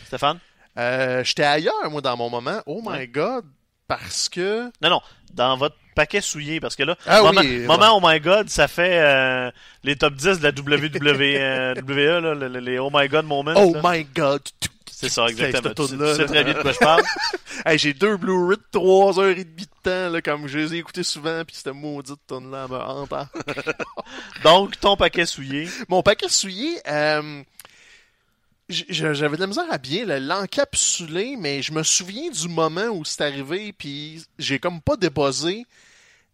Stéphane? Euh, J'étais ailleurs, moi, dans mon moment. Oh my Ouais. god. Parce que. Non, non. Dans votre paquet souillé, parce que là, Ah moment, oui, moment Oh My God, ça fait euh, les top 10 de la WWE, euh, là, le- le- les Oh My God moments. Oh là. my god. C'est ça, exactement. Tu, sais très bien de quoi je parle. Hey, j'ai deux Blu-ray de 3 heures et demie de temps, là, comme je les ai écoutés souvent, puis cette maudite tonne-là elle me hante. Donc, ton paquet souillé. Mon paquet souillé, euh, j'avais de la misère à bien le- l'encapsuler, mais je me souviens du moment où c'est arrivé, puis j'ai comme pas déposé.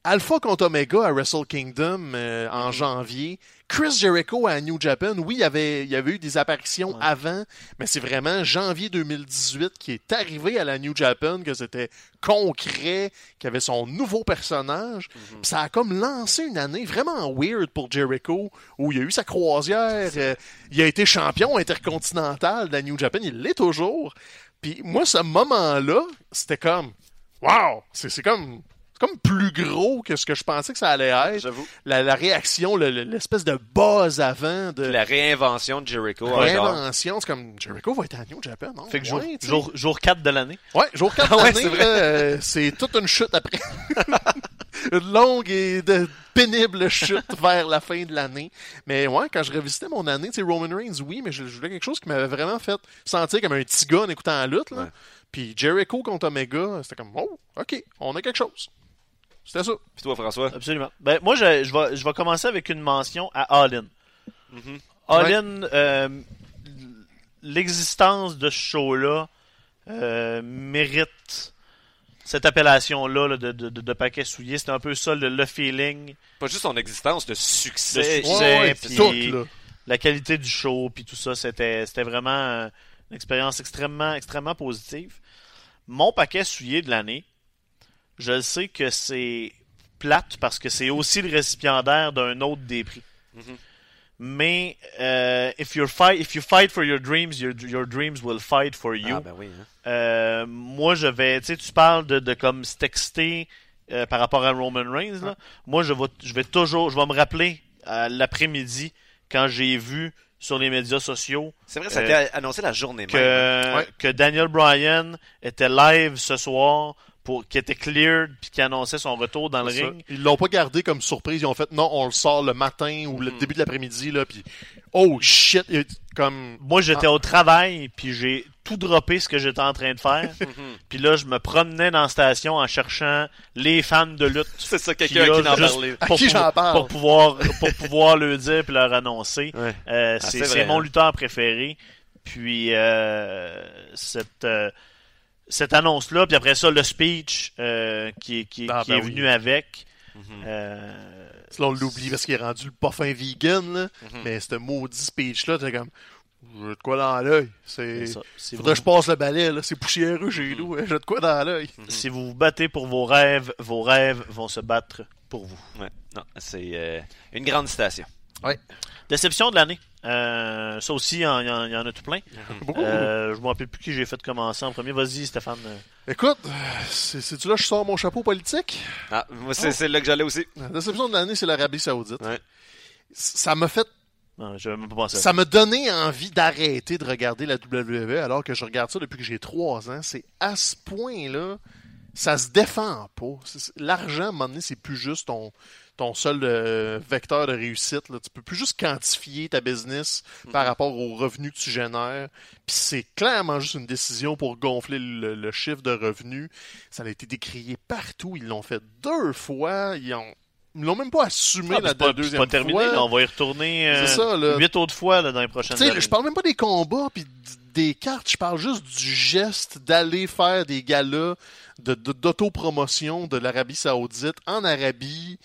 Alpha contre Omega à Wrestle Kingdom euh, en janvier. Chris Jericho à New Japan. Oui, il y avait, il y avait eu des apparitions Ouais. avant, mais c'est vraiment janvier 2018 qui est arrivé à la New Japan, que c'était concret, qu'il avait son nouveau personnage. Puis ça a comme lancé une année vraiment weird pour Jericho, où il a eu sa croisière. euh, il a été champion intercontinental de la New Japan. Il l'est toujours. Puis moi, ce moment-là, c'était comme, wow! C'est c'est comme... C'est comme plus gros que ce que je pensais que ça allait être. J'avoue. La, la réaction, le- le- l'espèce de buzz avant de La réinvention de Jericho. genre. réinvention, c'est comme Jericho va être à New Japan, non? Fait que jour, Ouais, tu sais. jour, jour 4 de l'année. Ouais, jour 4 Ah ouais, c'est vrai. euh, c'est toute une chute après. une longue et de pénible chute vers la fin de l'année. Mais ouais, quand je revisitais mon année, tu sais, Roman Reigns, oui, mais je, je voulais quelque chose qui m'avait vraiment fait sentir comme un petit gars en écoutant la lutte. Là. Ouais. Puis Jericho contre Omega, c'était comme, oh, ok, on a quelque chose. C'était ça. Puis toi, François? Absolument. Ben, moi, je, je, vais, je vais commencer avec une mention à All In. Mhm. All euh, l'existence de ce show-là euh, mérite cette appellation-là là, de, de, de, de paquet souillé. C'est un peu ça le, le feeling, Pas juste son existence, le succès. Le succès. Ouais, puis- tout, là. la qualité du show, puis tout ça. C'était, c'était vraiment une expérience extrêmement, extrêmement positive. Mon paquet souillé de l'année, je le sais que c'est plate parce que c'est aussi le récipiendaire d'un autre des prix. Mhm. Mais euh, if, you're fight, if you fight for your dreams, your, your dreams will fight for you. Ah, ben oui. hein. Euh, moi, je vais. Tu sais, tu parles de, de comme se texter euh, par rapport à Roman Reigns. Là. Moi, je vais, je vais toujours. Je vais me rappeler l'après-midi quand j'ai vu sur les médias sociaux C'est vrai, ça a été annoncé la journée que, même. Ouais. que Daniel Bryan était live ce soir, pour, qui était cleared, puis qui annonçait son retour dans le ça. ring. Ils l'ont pas gardé comme surprise. Ils ont fait non, on le sort le matin ou le Mhm. début de l'après-midi là. Puis oh shit, comme Moi, j'étais au travail, puis j'ai tout droppé ce que j'étais en train de faire. Mhm. puis là, je me promenais dans la station en cherchant les fans de lutte. C'est ça, quelqu'un qui en parlait. Pour qui pou- j'en parle? Pour pouvoir, pour pouvoir le dire puis leur annoncer. Ouais. Euh, Ah, c'est mon hein. lutteur préféré. Puis euh, cette euh, cette annonce là, puis après ça le speech euh, qui, est- qui, Ah, qui ben est oui. venu avec. Mhm. Euh, Là, on l'oublie parce qu'il est rendu le parfum vegan, là. Mhm. Mais ce maudit speech-là, t'es comme, j'ai de quoi dans l'œil. C'est. Faudrait que je passe le balai, là. C'est poussiéreux chez nous. hein. J'ai de quoi dans l'œil. si vous vous battez pour vos rêves, vos rêves vont se battre pour vous. Ouais. Non, c'est euh, une grande citation. Déception de l'année. Euh, ça aussi, il y, en- il y a tout plein. Beaucoup. Euh, je me rappelle plus qui j'ai fait commencer en premier. Vas-y, Stéphane. Écoute, euh, c'est- c'est-tu là que je sors mon chapeau politique? Ah, moi, c'est Oh. c'est là que j'allais aussi. La déception de l'année, c'est l'Arabie Saoudite. Ouais. Ça m'a fait Non, je même pas pensé. à ça. Ça m'a donné envie d'arrêter de regarder la WWE alors que je regarde ça depuis que j'ai trois ans. C'est à ce point-là, ça se défend pas. L'argent, à un moment donné, c'est plus juste ton, ton seul euh, vecteur de réussite. Là. Tu peux plus juste quantifier ta business par rapport aux revenus que tu génères. Puis c'est clairement juste une décision pour gonfler le, le chiffre de revenus. Ça a été décrié partout. Ils l'ont fait deux fois. Ils ont ils l'ont même pas assumé Ah, la c'est pas, deuxième pas terminé, fois. là, on va y retourner euh, C'est ça, là. huit autres fois là, dans les prochaines années. je parle même pas des combats puis des cartes, je parle juste du geste d'aller faire des galas de, de- d'autopromotion de l'Arabie Saoudite en Arabie.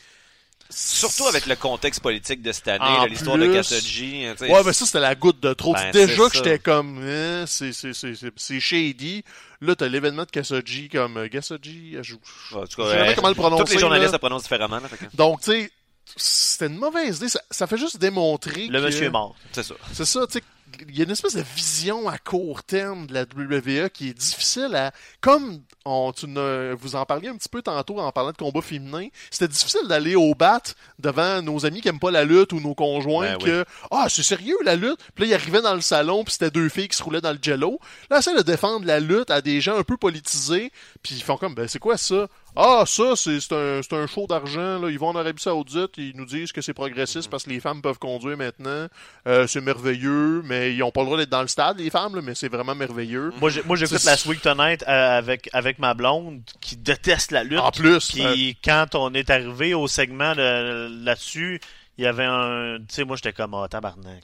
Surtout avec le contexte politique de cette année, l'histoire de Kasoji. hein. Ouais, mais ça, c'était la goutte de trop. Ben, Déjà que j'étais comme, eh, c'est, c'est, c'est, c'est, c'est shady. Là, t'as l'événement de Kasoji comme, euh, Kasoji, je, je sais euh, comment le prononcer. tous les journalistes le prononcent différemment. Là, que- Donc, tu sais, c'était une mauvaise idée. Ça, ça fait juste démontrer Le que... monsieur est mort. C'est ça. C'est ça, tu sais, il y a une espèce de vision à court terme de la WWE qui est difficile à... Comme on, tu ne- vous en parliez un petit peu tantôt en parlant de combat féminin, c'était difficile d'aller au bat devant nos amis qui aiment pas la lutte ou nos conjoints Ben oui. que « Ah, c'est sérieux la lutte? » Puis là, ils arrivaient dans le salon puis c'était deux filles qui se roulaient dans le jello. Là, essaie de défendre la lutte à des gens un peu politisés puis ils font comme « Ben, c'est quoi ça? » Ah, ça, c'est un, c'est un show d'argent. Ils vont en Arabie Saoudite, ils nous disent que c'est progressiste parce que les femmes peuvent conduire maintenant. Euh, c'est merveilleux, mais ils ont pas le droit d'être dans le stade, les femmes, là, mais c'est vraiment merveilleux. Moi, j'ai- moi, j'écoute la Sweet Tonight euh, avec, avec ma blonde qui déteste la lutte. En plus, Puis quand on est arrivé au segment de- là-dessus, il y avait un. Tu sais, moi, j'étais comme, ah, tabarnak.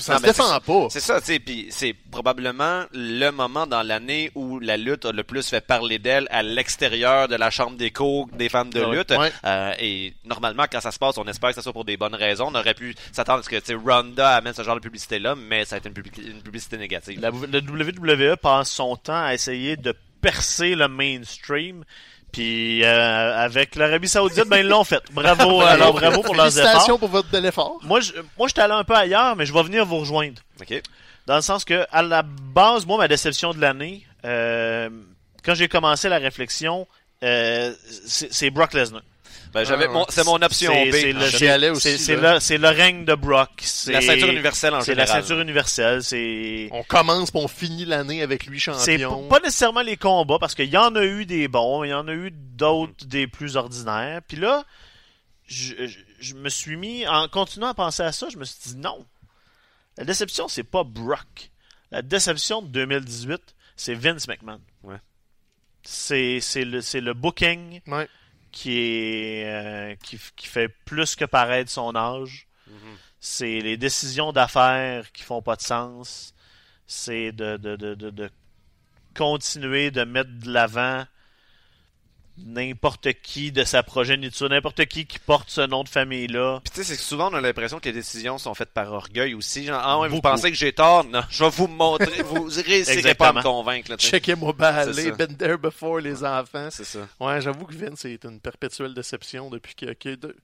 Ça Non, se mais défend pas. C'est ça, tu sais, puis c'est probablement le moment dans l'année où la lutte a le plus fait parler d'elle à l'extérieur de la chambre d'écho des fans de Ah ouais. lutte. Ouais. Euh, et normalement, quand ça se passe, on espère que ça soit pour des bonnes raisons. On aurait pu s'attendre à ce que tu sais, Ronda amène ce genre de publicité-là, mais ça a été une, publici- une publicité négative. La, le WWE passe son temps à essayer de percer le mainstream. Puis euh, avec l'Arabie Saoudite, ben ils l'ont fait. Bravo, alors bravo pour leurs efforts. Félicitations pour votre bel effort. Moi, je, moi, j'étais allé un peu ailleurs, mais je vais venir vous rejoindre. OK? Dans le sens que, à la base, moi, ma déception de l'année, euh, quand j'ai commencé la réflexion, euh, c'est c'est Brock Lesnar. Ben, j'avais Ah, mon, c'est mon option C'est- B. c'est le- J'y allais aussi, C'est là. le, c'est le règne de Brock. C'est la ceinture universelle en C'est la général. ceinture universelle. C'est On commence puis on finit l'année avec lui c'est champion. pas nécessairement les combats parce qu'il y en a eu des bons, il y en a eu d'autres des plus ordinaires. Puis là, je, je- je me suis mis en continuant à penser à ça, je me suis dit non. La déception, c'est pas Brock. La déception de 2018, c'est Vince McMahon. Ouais. C'est c'est le c'est le booking Ouais. Qui est euh, qui, fait plus que paraître son âge. Mhm. C'est les décisions d'affaires qui font pas de sens. C'est de, de, de, de, de continuer de mettre de l'avant n'importe qui de sa progéniture, n'importe qui qui porte ce nom de famille-là. Puis tu sais, c'est que souvent on a l'impression que les décisions sont faites par orgueil aussi. Genre, ah ouais, vous pensez que j'ai tort? Non, je vais vous montrer. vous réussirez pas à me convaincre. Là. Checkez-moi C'est baller, been there before, les enfants. c'est ça. Ouais, j'avoue que Vince est une perpétuelle déception depuis que. que- de-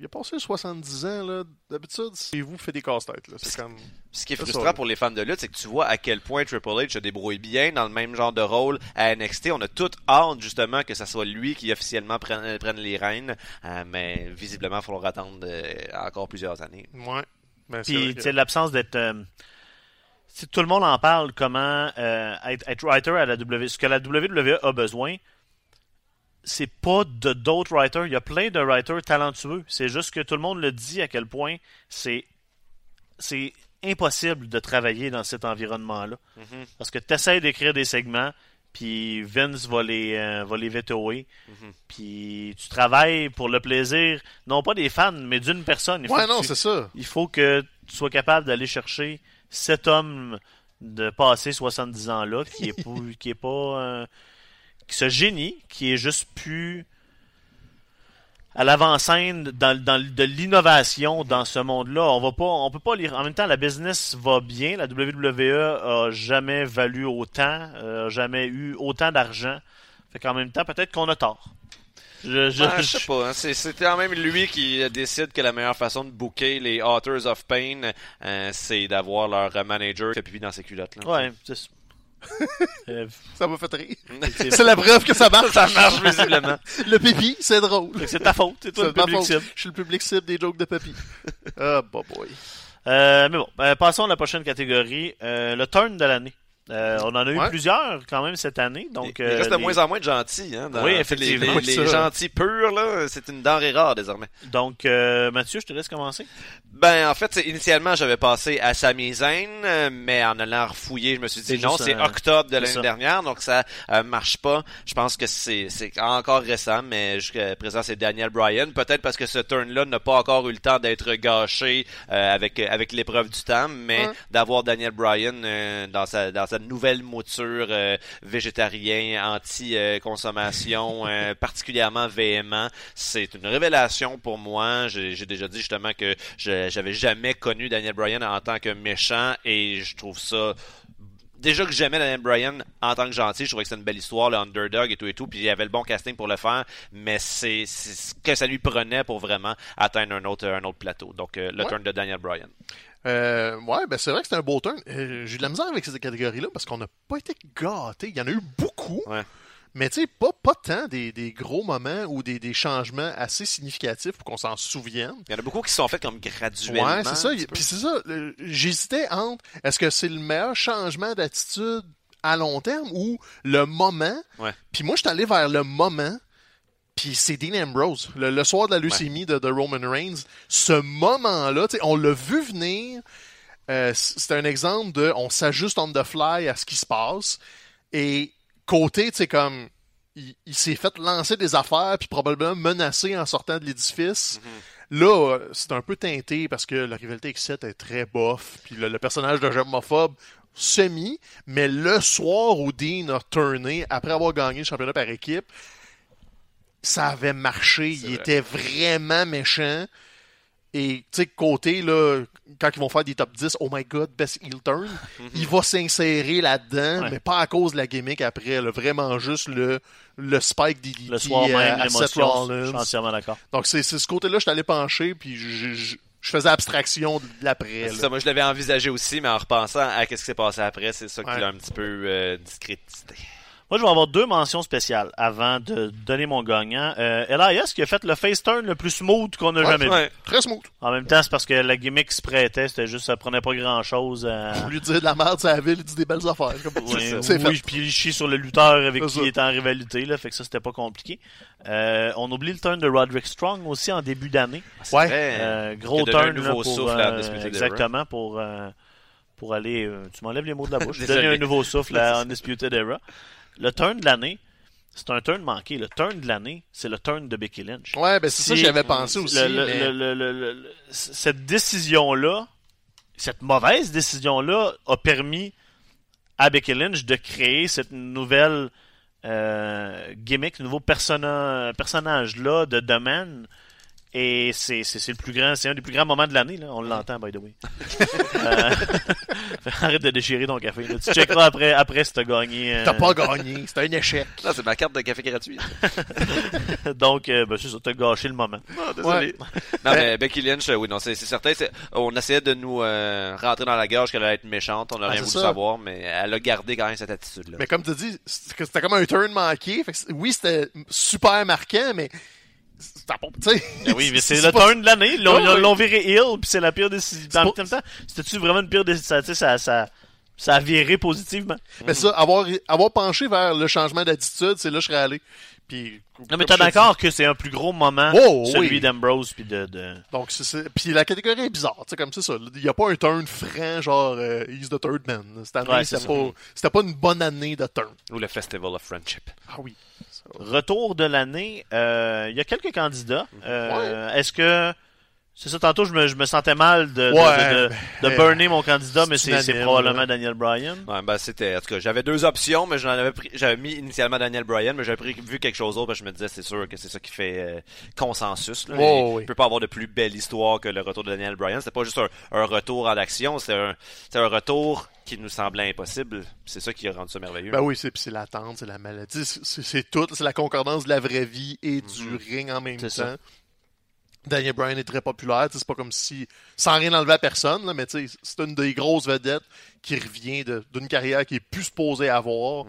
Il a passé 70 ans, là. D'habitude, c'est vous qui faites des casse-têtes, là. C'est comme. Ce qui est frustrant ça, pour les fans de lutte, c'est que tu vois à quel point Triple H se débrouille bien dans le même genre de rôle à NXT. On a toute hâte justement que ça soit lui qui officiellement prenne, prenne les rênes, Euh, mais visiblement, il faudra attendre euh, encore plusieurs années. Ouais. Ben, Puis, que- sais, l'absence d'être. euh, tu sais, tout le monde en parle, comment euh, être, être writer à la WWE. Ce que la WWE a besoin, c'est pas de d'autres writers. Il y a plein de writers talentueux. C'est juste que tout le monde le dit à quel point c'est c'est impossible de travailler dans cet environnement-là. Mhm. Parce que tu essaies d'écrire des segments, puis Vince va les, euh, va les vetoer. Mhm. Puis tu travailles pour le plaisir, non pas des fans, mais d'une personne. Il faut Ouais, que non, tu- c'est ça. il faut que tu sois capable d'aller chercher cet homme de passé 70 ans là qui est pas, qui est pas euh, ce génie qui est juste plus à l'avant-scène dans, dans de l'innovation dans ce monde-là. On va pas on peut pas lire en même temps la business va bien, la WWE a jamais valu autant, euh, jamais eu autant d'argent. Fait qu'en même temps peut-être qu'on a tort. Je, je- Ouais, je sais pas. hein. C'est quand même lui qui décide que la meilleure façon de booker les Authors of Pain, euh, c'est d'avoir leur manager qui dans ses culottes. Là. Ouais, c'est ça. Euh, Ça m'a fait rire. c'est- la preuve que ça marche. Ça marche visiblement. Le pipi, c'est drôle. C'est ta faute, c'est toi le public faute. cible. Je suis le public cible des jokes de papy. Ah, bah boy. Euh, mais bon, euh, passons à la prochaine catégorie, euh, le turn de l'année. Euh, on en a eu Ouais. plusieurs quand même cette année, donc il reste de les- moins en moins de gentils. Hein, dans- Oui, les- effectivement. Les, les ça. gentils purs, là, c'est une denrée rare désormais. donc euh, Mathieu, je te laisse commencer. Ben, en fait, c'est- initialement, j'avais passé à Sami Zayn, euh, mais en allant refouiller, je me suis dit non, c'est un- octobre de l'année dernière, donc ça euh, marche pas. Je pense que c'est c'est encore récent, mais jusqu'à présent, c'est Daniel Bryan. Peut-être parce que ce turn-là n'a pas encore eu le temps d'être gâché euh, avec avec l'épreuve du temps, mais Ouais. d'avoir Daniel Bryan euh, dans sa dans sa nouvelle mouture euh, végétarien, anti-consommation, euh, particulièrement véhément, c'est une révélation pour moi. J'ai j'ai déjà dit justement que je j'avais jamais connu Daniel Bryan en tant que méchant et je trouve ça déjà que j'aimais Daniel Bryan en tant que gentil, je trouvais que c'était une belle histoire, le underdog et tout et tout, puis il y avait le bon casting pour le faire, mais c'est ce que ça lui prenait pour vraiment atteindre un autre un autre plateau. Donc euh, le Ouais. turn de Daniel Bryan. Euh, ouais, ben c'est vrai que c'est un beau turn. Euh, J'ai eu de la misère avec cette catégorie-là parce qu'on n'a pas été gâtés. Il y en a eu beaucoup. Ouais. Mais tu sais, pas, pas tant des, des gros moments ou des, des changements assez significatifs pour qu'on s'en souvienne. Il y en a beaucoup qui sont faits comme graduellement. Ouais, c'est ça. Puis c'est ça. J'hésitais entre est-ce que c'est le meilleur changement d'attitude à long terme ou le moment? Ouais. Puis moi, je suis allé vers le moment. Puis c'est Dean Ambrose. Le, le soir de la leucémie de, de Roman Reigns. Ce moment-là, tu sais, on l'a vu venir. Euh, c'est un exemple de on s'ajuste on the fly à ce qui se passe. Et côté, tu sais, comme il, il s'est fait lancer des affaires puis probablement menacé en sortant de l'édifice. Là, euh, c'est un peu teinté parce que la rivalité avec Seth est très bof. Puis le, le personnage de germophobe semi, mais le soir où Dean a tourné après avoir gagné le championnat par équipe, ça avait marché. Il vrai. était vraiment méchant. Et tu sais, côté, là, quand ils vont faire des top 10, oh my god, best heel turn, il va s'insérer là-dedans, Ouais. mais pas à cause de la gimmick après, là, vraiment juste le, le spike DDT Le soir même, à, à Seth l'émotion. Je suis entièrement d'accord. Donc, c'est c'est ce côté-là, je suis allé pencher, puis je, je- faisais abstraction de l'après. C'est là. ça, moi je l'avais envisagé aussi, mais en repensant à ce qui s'est passé après, c'est ça qui Ouais. l'a un petit peu euh, discrédité. Moi, je vais avoir deux mentions spéciales avant de donner mon gagnant. Euh, Elias qui a fait le face turn le plus smooth qu'on a Ouais, jamais vu. Ouais. Très smooth. En même temps, c'est parce que la gimmick se prêtait, c'était juste, ça prenait pas grand chose lieu de dire de la merde, ça avait, il dit des belles affaires. Comme. C'est oui, fait. puis il chie sur le lutteur avec C'est qui il était en rivalité, là, fait que ça, c'était pas compliqué. Euh, on oublie le turn de Roderick Strong aussi en début d'année. C'est Ouais. vrai. Euh, gros turn un nouveau là, pour, souffle à euh, exactement pour euh, pour aller euh, tu m'enlèves les mots de la bouche donner un nouveau souffle à Undisputed Era le turn de l'année c'est un turn manqué le turn de l'année c'est le turn de Becky Lynch Ouais, ben c'est ça que j'avais pensé aussi. Le- mais- le- cette décision là cette mauvaise décision là a permis à Becky Lynch de créer cette nouvelle euh, gimmick, ce nouveau personna, personnage là de domaine. Et c'est, c'est, c'est le plus grand, c'est un des plus grands moments de l'année, là. On l'entend, by the way. Euh, arrête de déchirer ton café, là. Tu checkeras après, après si t'as gagné. euh, T'as pas gagné, c'était un échec. Non, c'est ma carte de café gratuit. Donc, euh, ben, c'est ça, t'as gâché le moment. Non, désolé. Ouais. Non, mais Becky Lynch, euh, oui, non, c'est c'est certain. c'est- On essayait de nous euh, rentrer dans la gorge qu'elle allait être méchante. On n'a Ah, rien c'est voulu ça. savoir, mais elle a gardé quand même cette attitude-là. Mais comme tu dis, c'était comme un turn manqué. Fait que c'est- oui, c'était super marquant, mais c'était pas, tu sais. Ben oui, mais c'est le pas- turn de l'année. Ouais. l'ont viré heel, puis c'est la pire décision. En pas- même temps, c'était-tu vraiment une pire décision? Tu sais, ça, ça, ça a viré positivement. Mais ça, avoir, avoir penché vers le changement d'attitude, c'est là que je serais allé. Puis, Non, mais t'es d'accord que c'est un plus gros moment, Oh, celui oui. d'Ambrose, puis de. Donc, c'est- c'est- puis la catégorie est bizarre, tu sais, comme c'est ça. Il n'y a pas un turn franc, genre, euh, he's the third man. Cette année, Ouais, c'est c'était ça. pas, c'était pas une bonne année de turn. Ou le Festival of Friendship. Ah oui. Retour de l'année, euh, il y a quelques candidats. Euh, Est-ce que... C'est ça, tantôt, je me, je me sentais mal de, de- Ouais, de, de, ben, de burner mon candidat, c'est mais c'est c'est probablement. Daniel Bryan. Ouais, ben c'était, en tout cas, j'avais deux options, mais j'en avais pris, j'avais mis initialement Daniel Bryan, mais j'avais pris, vu quelque chose d'autre, parce que je me disais, c'est sûr que c'est ça qui fait euh, consensus. Là. Oh, Il oui. peut pas avoir de plus belle histoire que le retour de Daniel Bryan. C'était pas juste un, un retour en action, c'était un, c'était un retour qui nous semblait impossible. C'est ça qui a rendu ça merveilleux. Ben oui, c'est puis c'est l'attente, c'est la maladie, c'est- c'est c'est tout, c'est la concordance de la vraie vie et du ring en même temps. C'est ça. Daniel Bryan est très populaire, c'est pas comme si, sans rien enlever à personne, là, mais c'est une des grosses vedettes qui revient d'une carrière qui est plus supposée avoir.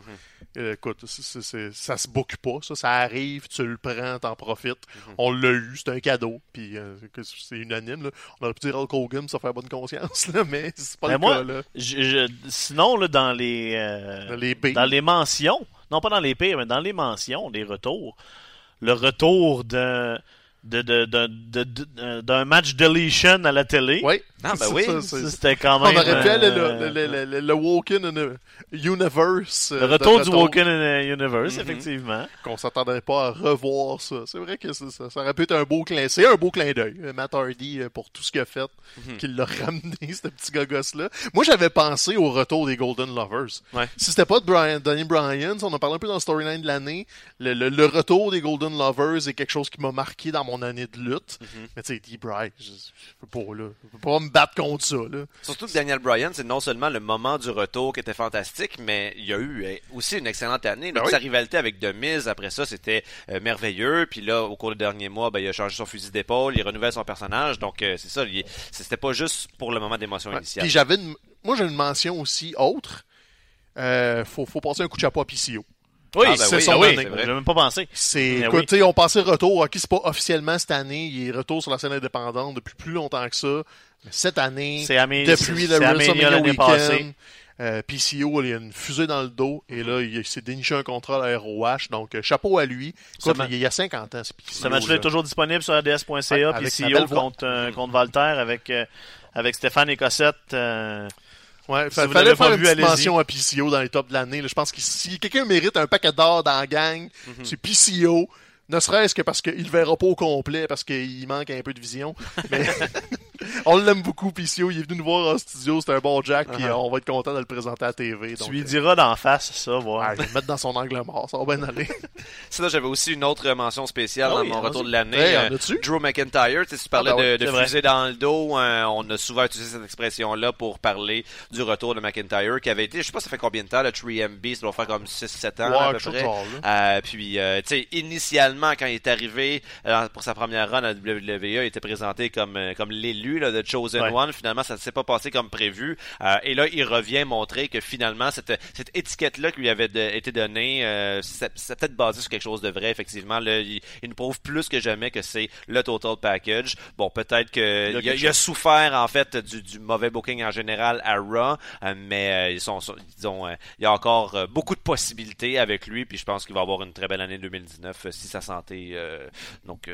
Euh, écoute, ça se boucle pas, ça, ça arrive, tu le prends, t'en profites. On l'a eu, c'est un cadeau, puis euh, c'est unanime. Là. On aurait pu dire Hulk Hogan, ça faire bonne conscience, là, mais c'est pas Mais le moi, cas. Là. je- je- sinon, là, dans les... euh, Dans les dans les mentions, non pas dans les pires, mais dans les mentions, les retours, le retour de de, de, de, de- de- d'un match deletion à la télé. Oui. Ah, ben oui. ça, Ça, c'est- C'était quand On même. aurait pu aller euh, le, le, le, le, le Walk-in in a Universe. euh, le retour du Walk-in Universe, Mhm. effectivement. Qu'on s'attendrait pas à revoir ça. C'est vrai que ça, ça, ça aurait pu être un beau clin C'est un beau clin d'œil. euh, Matt Hardy, euh, pour tout ce qu'il a fait, Mhm. qu'il l'a ramené, ce petit gogos-là. Moi, j'avais pensé au retour des Golden Lovers. Ouais. Si c'était pas de Brian, Donnie Bryan, on en parlé un peu dans le storyline de l'année, le, le, le retour des Golden Lovers est quelque chose qui m'a marqué dans mon année de lutte. Mhm. Mais tu sais, D-Bry, je, je peux pas, là. Je peux pas me battre contre ça, là. Surtout que Daniel Bryan, c'est non seulement le moment du retour qui était fantastique, mais il y a eu euh, aussi une excellente année. Ben Donc, oui. Sa rivalité avec Miz, après ça, c'était euh, merveilleux. Puis là, au cours des derniers mois, ben, il a changé son fusil d'épaule, il renouvelle son personnage. Donc, euh, c'est ça. C'était pas juste pour le moment d'émotion Ouais. initiale. Puis j'avais une- moi j'ai une mention aussi autre. Euh, faut, faut passer un coup de chapeau à PCO. Oui, Ah, ben c'est oui, son ah oui, même pas pensé. C'est, Ben écoute, oui. on passait retour. Ok, c'est pas officiellement cette année. Il est retour sur la scène indépendante depuis plus longtemps que ça. Mais cette année, depuis le WrestleMania Weekend, euh, PCO, il a une fusée dans le dos. Et là, il s'est déniché un contrat à la ROH. Donc, euh, chapeau à lui. Écoute, il y a 50 ans, ce PCO. Ce match-là là. est toujours disponible sur belle voix. contre, euh, contre Voltaire avec, euh, avec Stéphane et Cossette. Ouais, Si fa- vous fallait faire une vu, petite mention à PCO dans les tops de l'année. Je pense que si quelqu'un mérite un paquet d'or dans la gang, Mhm. c'est PCO. Ne serait-ce que parce qu'il le verra pas au complet, parce qu'il manque un peu de vision. Mais on l'aime beaucoup, PCO. Il est venu nous voir en studio. C'est un bon Jack. Puis Uh-huh. euh, on va être content de le présenter à la TV. Donc, tu lui euh, diras d'en face, ça, voir. ouais, je vais le mettre dans son angle mort. Ça va bien aller. Sinon, j'avais aussi une autre mention spéciale Ah dans oui, mon retour de l'année. Hey, Euh? Drew McIntyre, tu sais, tu parlais Ah, ben de, de fusée dans le dos. euh, on a souvent utilisé cette expression-là pour parler du retour de McIntyre, qui avait été, je sais pas ça fait combien de temps, le 3MB, ça doit faire comme 6-7 ans Ouais, à peu près. genre. Euh, puis, tu sais, initialement, quand il est arrivé pour sa première run à WWE, il était présenté comme comme l'élu là, de Chosen Ouais. One. Finalement, ça ne s'est pas passé comme prévu. Euh, et là, il revient montrer que finalement, cette, cette étiquette-là qui lui avait de- été donnée, euh, c'est peut-être basé sur quelque chose de vrai, effectivement. Là, il, il nous prouve plus que jamais que c'est le total package. Bon, peut-être que Il y a il souffert, en fait, du, du mauvais booking en général à Raw, euh, mais euh, ils sont, disons, il y a encore beaucoup de possibilités avec lui, puis je pense qu'il va avoir une très belle année 2019 euh, si sa santé donc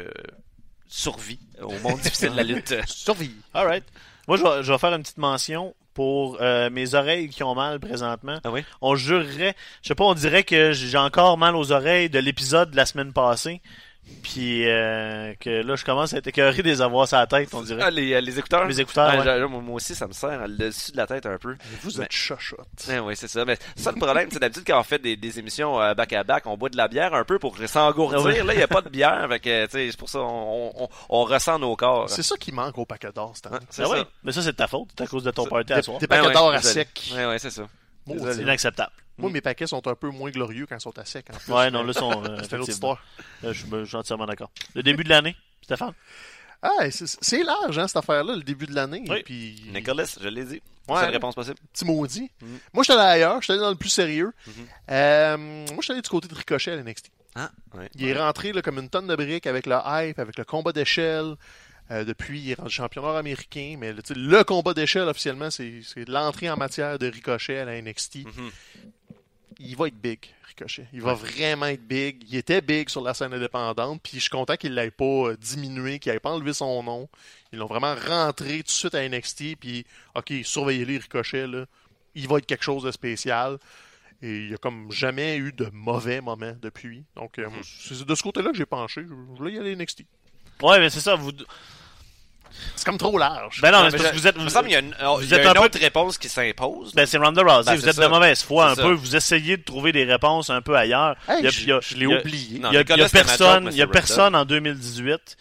survit au monde difficile de la lutte. Survie. Alright. Moi, je vais, je vais faire une petite mention pour euh, mes oreilles qui ont mal présentement. Ah oui? On jurerait, je sais pas, on dirait que j'ai encore mal aux oreilles de l'épisode de la semaine passée. Puis euh, que là, je commence à être écœuré des avoir sa tête, on dirait. Ah, les, euh, les écouteurs? Les écouteurs, Ah, ouais. moi moi aussi, ça me sert le dessus de la tête un peu. Mais vous Mais- êtes chachotte. Eh oui, c'est ça. Mais ça, le problème, c'est d'habitude quand on fait des, des émissions euh, back-à-back, on boit de la bière un peu pour s'engourdir. Oui. Là, il n'y a pas de bière. C'est pour ça on, on, on ressent nos corps. C'est ça qui manque au paquet d'or cette année. Ouais, c'est Ah ça. oui, mais ça, c'est de ta faute. C'est à cause de ton party à soir. des Ben paquets ouais, d'or à sec. Ouais, ouais, c'est ça. C'est inacceptable. Moi, mes paquets sont un peu moins glorieux quand ils sont à sec. En plus. Ouais, non, là, sont, euh, C'est une autre histoire. Là, je suis je suis entièrement d'accord. Le début de l'année, Stéphane? Ah, c'est c'est large, hein, cette affaire-là, le début de l'année. Oui. Puis, Nicolas, je l'ai dit. Ouais. Seule réponse possible. petit maudit. Mhm. Moi, j'étais allé ailleurs. J'étais allé dans le plus sérieux. Mhm. Euh, moi, j'étais allé du côté de Ricochet à NXT. Ah, ouais. Il est rentré là, comme une tonne de briques avec le hype, avec le combat d'échelle. Euh, depuis, il est rendu champion nord-américain. Mais le, combat d'échelle, officiellement, c'est c'est l'entrée en matière de Ricochet à la NXT. Mhm. Il va être big, Ricochet. Il va vraiment être big. Il était big sur la scène indépendante, puis je suis content qu'il l'ait pas euh, diminué, qu'il n'ait pas enlevé son nom. Ils l'ont vraiment rentré tout de suite à NXT, puis OK, surveillez-les, Ricochet, là. Il va être quelque chose de spécial. Et il n'y a comme jamais eu de mauvais moments depuis. Donc, euh, moi, c'est de ce côté-là que j'ai penché. Je voulais y aller NXT. Ouais, mais c'est ça. Vous... C'est comme trop large. Ben non, mais parce que vous êtes. Il me semble qu'il y a une, vous il y a êtes une un peu- autre réponse qui s'impose. Ben, c'est Ronda Rousey. Ben, vous êtes ça. de mauvaise foi un peu. Vous essayez de trouver des réponses un peu ailleurs. Hey, Il a- je l'ai il y a- oublié. Il y a, personne, il y a personne en 2018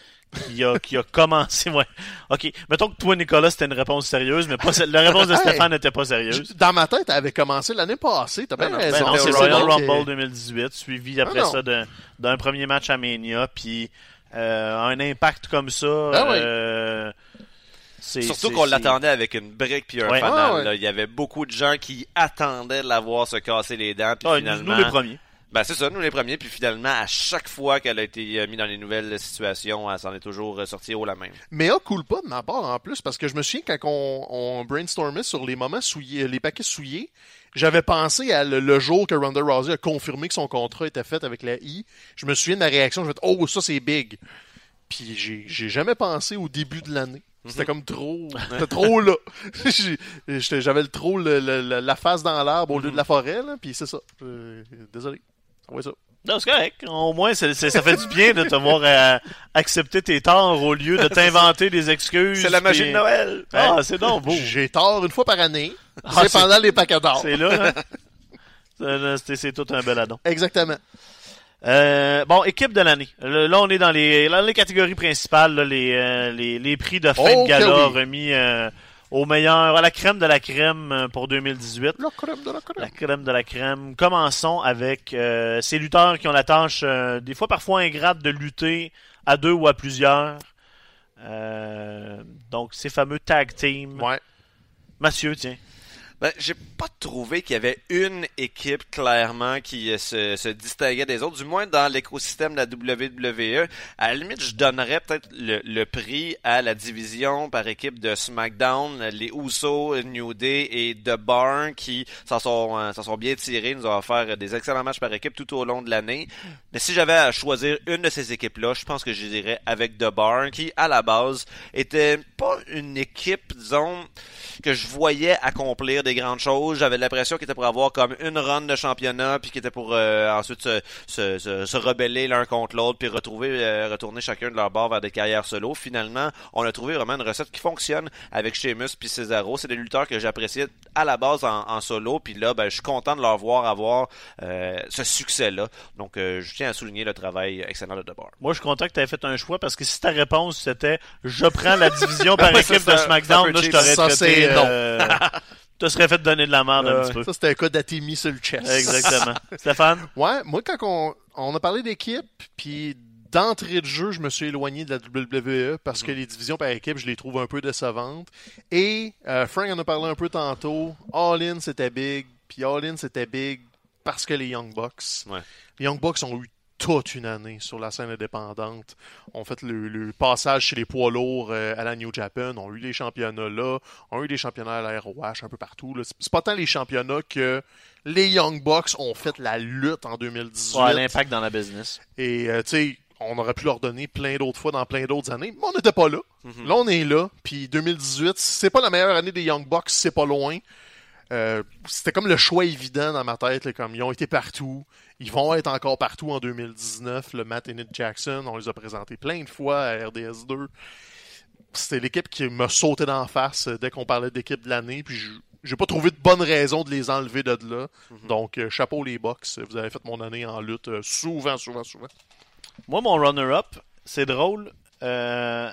qui a, qui a commencé. Ouais. Ok. Mettons que toi, Nicolas, c'était une réponse sérieuse, mais pas la réponse de! Stéphane n'était pas sérieuse. Dans ma tête, elle avait commencé l'année passée. T'as bien Ben non, raison. Ben non, c'est Royal Rumble, Rumble 2018, suivi après Ah ça d'un- d'un premier match à Mania, puis un impact comme ça. Ah oui. euh, Surtout qu'on l'attendait avec une brique puis un Ouais. fanal. Ah ouais. là. Il y avait beaucoup de gens qui attendaient de la voir se casser les dents. Puis Ah, nous- finalement, nous les premiers. ben c'est ça, nous les premiers. Puis finalement, à chaque fois qu'elle a été euh, mise dans les nouvelles situations, elle s'en est toujours euh, sortie haut la main. Mais à coule pas de ma part en plus, parce que je me souviens quand on, on brainstormait sur les moments souillés, les paquets souillés, j'avais pensé à le, le jour que Ronda Rousey a confirmé que son contrat était fait avec la I. Je me souviens de ma réaction, je me dit, oh, ça c'est big. Puis j'ai j'ai jamais pensé au début de l'année. C'était comme trop. C'était trop là. J'avais le trop le- le- la face dans l'arbre au lieu de la forêt, là. Puis c'est ça. Euh, désolé. Ça va ça. Non, c'est correct. Au moins, ça fait du bien de te voir euh, accepter tes torts au lieu de t'inventer des excuses. C'est la magie puis- de Noël. Ah, c'est donc beau. J'ai tort une fois par année. Ah, c'est pendant les paquets d'or. C'est là, hein? C'est- tout un bel addon. Exactement. Euh, bon, équipe de l'année. Là, on est dans les, dans les catégories principales, là, les, euh, les, les prix de fin Oh, de gala oui. remis euh, au meilleur, à la crème de la crème euh, pour 2018. La crème de la crème. La crème de la crème. Commençons avec euh, ces lutteurs qui ont la tâche, euh, des fois parfois ingrate, de lutter à deux ou à plusieurs. Euh, donc, ces fameux tag team. Ouais. Mathieu, tiens. Ben, j'ai pas trouvé qu'il y avait une équipe clairement qui euh, se, se distinguait des autres, du moins dans l'écosystème de la WWE. À la limite, je donnerais peut-être le, le prix à la division par équipe de SmackDown, les Usos, New Day et The Bar qui s'en sont, euh, sont bien tirés, nous ont offert des excellents matchs par équipe tout au long de l'année. Mais si j'avais à choisir une de ces équipes-là, je pense que je dirais avec The Bar, qui à la base était pas une équipe, disons, que je voyais accomplir des grandes choses. J'avais l'impression qu'il était pour avoir comme une run de championnat, puis qu'il était pour euh, ensuite se, se, se, se rebeller l'un contre l'autre, puis retrouver, euh, retourner chacun de leur bord vers des carrières solo. Finalement, on a trouvé vraiment une recette qui fonctionne avec Sheamus puis Cesaro. C'est des lutteurs que j'appréciais à la base en, en solo, puis là, ben, je suis content de leur voir avoir euh, ce succès-là. Donc, je tiens à souligner le travail excellent de The Bar. Moi, je suis content que tu aies fait un choix parce que si ta réponse c'était je prends la division par équipe ça, de ça- SmackDown, ça là, je t'aurais Ça, traité. euh, te serais fait donner de la merde un Euh, petit peu. ça, c'était un cas d'atémie sur le chest. Exactement. Stéphane? Ouais, moi, quand on, on a parlé d'équipe, puis d'entrée de jeu, je me suis éloigné de la WWE parce que les divisions par équipe, je les trouve un peu décevantes. Et euh, Frank en a parlé un peu tantôt. All In, c'était big. Puis All In, c'était big parce que les Young Bucks. Ouais. Les Young Bucks ont eu toute une année sur la scène indépendante. Ont fait le, le passage chez les poids lourds euh, à la New Japan. Ont eu des championnats là. Ont eu des championnats à la ROH un peu partout. c'est pas tant les championnats que les Young Bucks ont fait la lutte en 2018. Ouais, l'impact dans la business. Et euh, tu sais, on aurait pu leur donner plein d'autres fois dans plein d'autres années, mais on n'était pas là. Mhm. Là, on est là. Puis 2018, c'est pas la meilleure année des Young Bucks, c'est pas loin. Euh, C'était comme le choix évident dans ma tête. là, comme ils ont été partout. Ils vont être encore partout en 2019. Le Matt et Nick Jackson, on les a présentés plein de fois à RDS2. C'était l'équipe qui m'a sauté d'en face euh, dès qu'on parlait d'équipe de l'année. Puis je- j'ai pas trouvé de bonne raison de les enlever de là. Donc, euh, chapeau les Bucks. Vous avez fait mon année en lutte euh, souvent, souvent, souvent. Moi, mon runner-up, c'est drôle. Euh,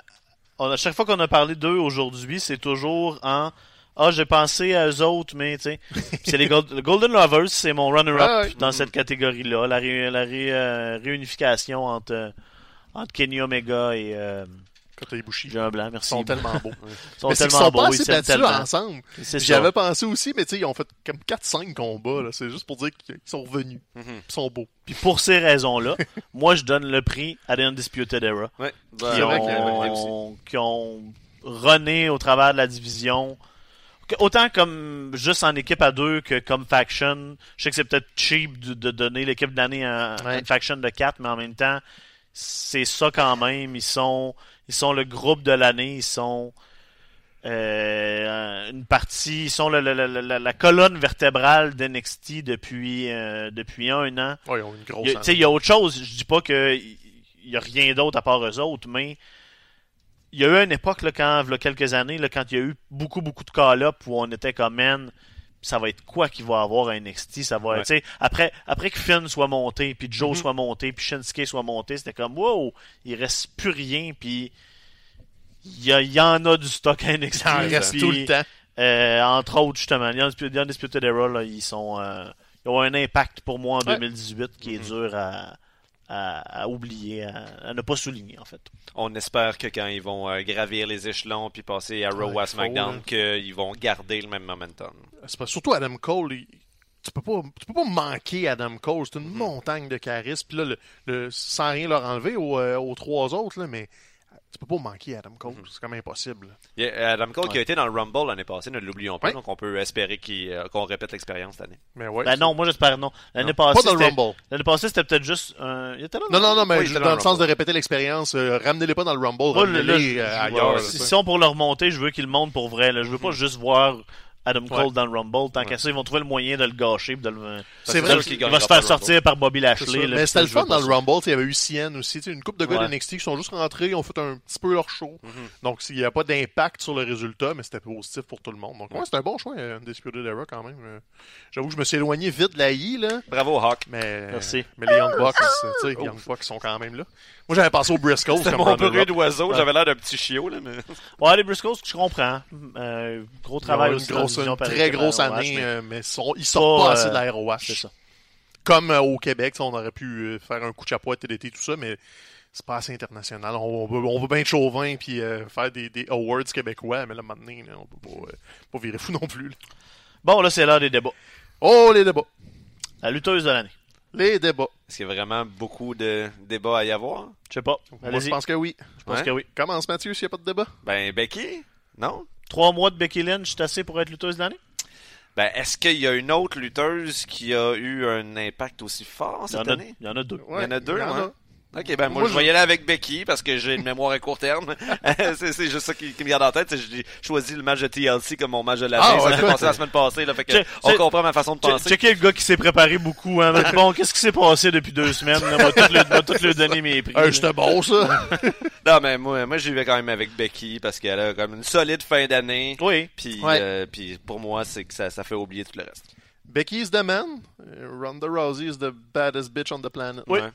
on, à chaque fois qu'on a parlé d'eux aujourd'hui, c'est toujours en Ah, j'ai pensé à eux autres, mais tu sais. C'est les Gold- le Golden Lovers, c'est mon runner-up Ah dans cette catégorie-là. La, ré- la ré- euh, réunification entre, euh, entre Kenny Omega et euh, Kota Ibushi. j'ai un blanc, Ils sont tellement beaux. Ils sont mais tellement sont beaux, pas ils assez s'aiment tellement. ensemble. C'est J'y ça. avais pensé aussi, mais tu sais, ils ont fait comme 4-5 combats. là. C'est juste pour dire qu'ils sont revenus. Mhm. Ils sont beaux. Puis pour ces raisons-là, moi, je donne le prix à The Undisputed Era. Ouais. qui, Ben, a une bonne idée aussi. ont, qui ont runné au travers de la division. Autant comme juste en équipe à deux que comme faction. Je sais que c'est peut-être cheap de, de donner l'équipe de l'année à, à une faction de quatre, mais en même temps, c'est ça quand même. Ils sont, ils sont le groupe de l'année. Ils sont euh, une partie. Ils sont le- le- le- la, la colonne vertébrale d'NXT depuis, euh, depuis un an. Ouais, ils ont une grosse Il y a- tu sais, il y a autre chose. Je dis pas que il y a rien d'autre à part eux autres, mais il y a eu une époque là, quand, il y a quelques années, là, quand il y a eu beaucoup, beaucoup de call-up où on était comme man, ça va être quoi qu'il va avoir à NXT, ça va être, tu sais, après, après que Finn soit monté, puis Joe Mhm. soit monté, puis Shinsuke soit monté, c'était comme wow, il reste plus rien, puis il y, y en a du stock à NXT. Il en reste tout le temps. euh, entre autres, justement, les Undisputed, Era, là, ils sont, euh, ils ont un impact pour moi en Ouais. 2018 qui est Mhm. dur à, à, à oublier, à, à ne pas souligner, en fait. On espère que quand ils vont euh, gravir les échelons puis passer à Raw Ouais, ou à SmackDown, hein. qu'ils vont garder le même momentum. C'est pas- surtout Adam Cole, il- tu peux pas, tu peux pas manquer Adam Cole. C'est une Mhm. montagne de charisme. Puis là, le, le- sans rien leur enlever aux, euh, aux trois autres, là, mais Tu peux pas manquer Adam Cole, Mhm. c'est comme impossible. Il y a Adam Cole qui a été dans le Rumble l'année passée, ne l'oublions pas, Ouais. donc on peut espérer qu'il, euh, qu'on répète l'expérience cette année. Mais ouais. Ben non, moi j'espère non. L'année pas passée, dans le c'était- Rumble. l'année passée, c'était peut-être juste un. Il était là. Non, non, non, mais Oui, dans, dans le le sens de répéter l'expérience, euh, ramenez-les pas dans le Rumble, ramenez-les euh, ailleurs. Si, on pour le remonter, je veux qu'ils le montent pour vrai. Là. Je veux pas juste voir Adam Cole Ouais. dans le Rumble. Tant Ouais. qu'à ça, ils vont trouver le moyen de le gâcher. De le... C'est vrai Il va se faire sortir par Bobby Lashley. là, Mais c'était le fun dans le. Rumble. Il y avait eu Cien aussi. Une couple de gars Ouais. de NXT qui sont juste rentrés, ils ont fait un petit peu leur show. Mhm. Donc, il n'y a pas d'impact sur le résultat, mais c'était positif pour tout le monde. Donc, ouais, c'était un bon choix, euh, Undisputed Era quand même. Euh, J'avoue que je me suis éloigné vite de la I, là. Bravo, Hawk. Mais, Merci. mais les Young Bucks, tu sais, les Young Bucks sont quand même là. Moi, j'avais passé au Briscoe C'était mon bruit d'oiseau, j'avais l'air d'un petit chiot, là, mais... Ouais, les Briscoes, je comprends. Euh, gros travail Ils ont aussi une, grosse, une très grosse année, mais euh, mais sont- ils sortent pas, pas, assez euh, de la ROH. C'est ça. Comme euh, au Québec, on aurait pu euh, faire un coup de chapeau à TDT, tout ça, mais c'est pas assez international. On, on veut, on veut bien être chauvin puis euh, faire des, des awards québécois, mais là, maintenant, là, on peut pas, euh, pas virer fou non plus. là. Bon, là, c'est l'heure des débats. Oh, les débats. La lutteuse de l'année. Les débats. Est-ce qu'il y a vraiment beaucoup de débats à y avoir? Je sais pas. Moi, je pense que oui. Je pense Ouais. que oui. Commence, Mathieu, s'il n'y a pas de débat. Ben, Becky? Non? Trois mois de Becky Lynch, c'est assez pour être lutteuse de l'année? Ben, est-ce qu'il y a une autre lutteuse qui a eu un impact aussi fort cette a, année? il y en a deux. Il y en a deux, il y en ouais. a. Ok, ben moi, Moi, je vais y aller avec Becky parce que j'ai une mémoire à court terme. c'est juste ça qui, qui me garde en tête. J'ai choisi le match de TLC comme mon match de l'année. Ah, ça ouais. s'est passé la semaine passée. Là, fait que on comprend ma façon de penser. Checkez le gars qui s'est préparé beaucoup. Hein. Bon, qu'est-ce qui s'est passé depuis deux semaines? Là? M'a tout, le- tout le donner mes prix. Euh, bon, ça. Non, mais moi, moi j'y vais quand même avec Becky parce qu'elle a comme une solide fin d'année. Oui. Puis, Ouais. euh, puis pour moi, c'est que ça, ça fait oublier tout le reste. Becky is the man. Ronda Rousey is the baddest bitch on the planet. Oui. Ouais.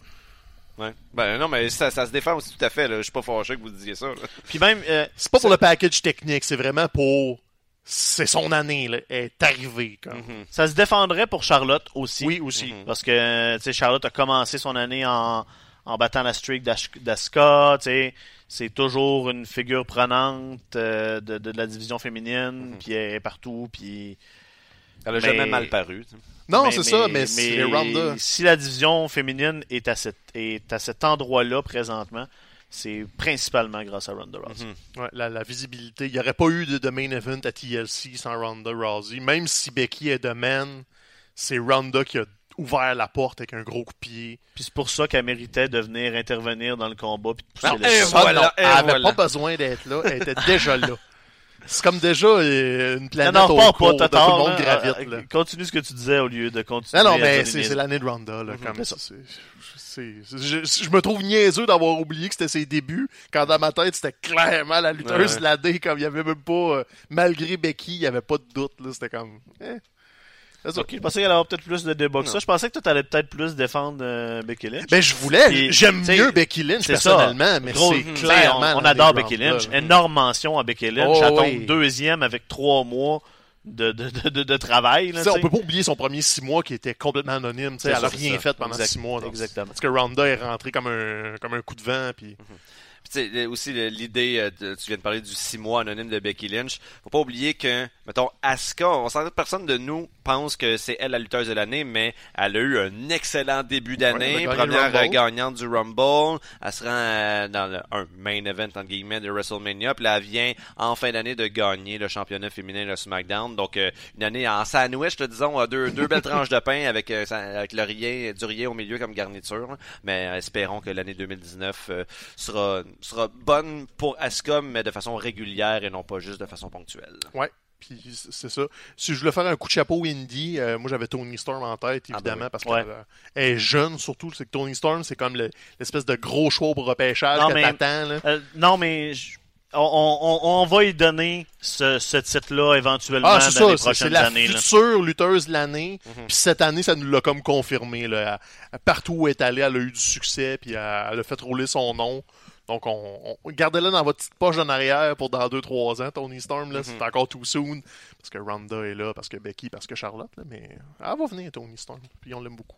Ouais. Ben non, mais ça, ça se défend aussi tout à fait. Là. Je suis pas fâché que vous disiez ça. là. Puis même, euh, C'est pas pour le package technique, c'est vraiment pour. C'est son année, là. Elle est arrivée, comme. Mhm. ça se défendrait pour Charlotte aussi. Oui, aussi. Mhm. Parce que tu sais, Charlotte a commencé son année en, en battant la streak d'Asuka. C'est toujours une figure prenante euh, de, de la division féminine. Mhm. Puis elle est partout. Puis Elle a Mais- jamais mal paru. Non, c'est ça, mais, Ronda. si la division féminine est à, cet, est à cet endroit-là présentement, c'est principalement grâce à Ronda Rousey. Mhm. Ouais, la, la visibilité. Il n'y aurait pas eu de, de main event à TLC sans Ronda Rousey. Même si Becky est de man, c'est Ronda qui a ouvert la porte avec un gros coup de pied. Puis c'est pour ça qu'elle méritait de venir intervenir dans le combat puis de pousser Non, le et son. voilà, non, et elle avait voilà. pas besoin d'être là. Elle était déjà là. C'est comme déjà euh, une Non, planète non, au repars cours, pas, tout le monde hein. gravite. Euh, là. Continue ce que tu disais au lieu de continuer Non, non, mais c'est l'année de Ronda. Là, Mhm, comme c'est ça. je, me trouve niaiseux d'avoir oublié que c'était ses débuts, quand dans ma tête, c'était clairement la lutteuse de l'année, comme il y avait même pas, euh, malgré Becky, il y avait pas de doute. là, C'était comme... Ok, je pensais qu'elle allait avoir peut-être plus de débat que ça. Je pensais que toi, t'allais peut-être plus défendre euh, Becky Lynch. Ben, je voulais, j'aime mieux Becky Lynch c'est ça. personnellement, mais c'est clairement. on, adore Becky Lynch. là. Énorme mention à Becky Lynch. Oh, oui. deuxième avec trois mois de, de, de, travail. Là, on peut pas oublier son premier six mois qui était complètement anonyme. Elle ça, a c'est rien ça. fait pendant Exact- six mois. exactement. Parce que Ronda est rentrée comme un, comme un coup de vent. Puis... Tu sais, aussi l'idée, euh, tu viens de parler du six mois anonyme de Becky Lynch. Faut pas oublier que, mettons, Asuka, on sent que personne de nous pense que c'est elle la lutteuse de l'année, mais elle a eu un excellent début d'année, Ouais, première gagnante du Rumble. Elle se rend euh, dans le, un main event entre guillemets de WrestleMania, puis là, elle vient en fin d'année de gagner le championnat féminin de SmackDown. Donc euh, une année en sandwich, là, disons, deux, deux belles tranches de pain avec avec le rien, du rien au milieu comme garniture. Mais espérons que l'année 2019 euh, sera sera bonne pour Asuka, mais de façon régulière et non pas juste de façon ponctuelle. Ouais. Puis c'est ça. Si je voulais faire un coup de chapeau indie, euh, moi j'avais Tony Storm en tête, Ah, évidemment, ben oui. parce Ouais. qu'elle est jeune surtout. C'est que Tony Storm, c'est comme le- l'espèce de gros choix pour repêchage Non, que mais- là. Euh, non, mais je- on, on, on- on va y donner ce, ce titre-là éventuellement Ah, c'est dans les ça, c'est- c'est prochaines la années. là. future lutteuse de l'année. Mhm. Puis cette année, ça nous l'a comme confirmé. Là. Elle- Partout où elle est allée, elle a eu du succès, puis elle, elle a fait rouler son nom. Donc, on, on- gardez-la dans votre petite poche en arrière pour dans 2-3 ans, Tony Storm. Là, Mhm. C'est encore too soon. Parce que Ronda est là, parce que Becky, parce que Charlotte. Là, mais elle va venir, Tony Storm. Puis on l'aime beaucoup.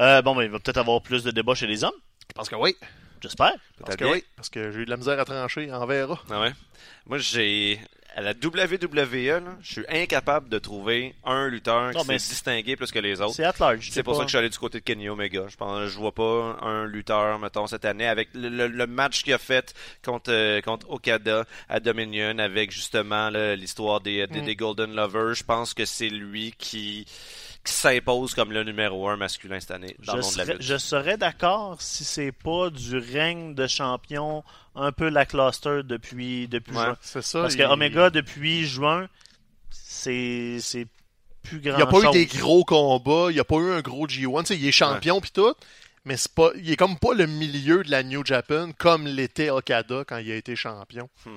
Euh, bon, ben, il va peut-être avoir plus de débats chez les hommes. Parce que oui. J'espère. Parce que bien. oui. Parce que j'ai eu de la misère à trancher. On verra. Ah ouais. Moi, j'ai. À la WWE, là, je suis incapable de trouver un lutteur Non, qui s'est distingué plus que les autres. C'est. C'est pour pas- ça que je suis allé du côté de Kenny Omega. Je pense, je vois pas un lutteur, mettons, cette année avec le, le- le match qu'il a fait contre, euh, contre Okada à Dominion avec justement l'histoire des, des, Mm. des Golden Lovers. Je pense que c'est lui qui, qui s'impose comme le numéro un masculin cette année dans je le monde de la serais, lutte. je serais d'accord si c'est pas du règne de champion un peu lackluster depuis, depuis Ouais. juin. C'est ça. Parce il- que Omega, depuis juin, c'est c'est plus grand Il n'y a pas eu des gros combats, il n'y a pas eu un gros G1. Tu sais, il est champion puis tout, mais c'est pas, il est comme pas le milieu de la New Japan comme l'était Okada quand il a été champion. Hmm.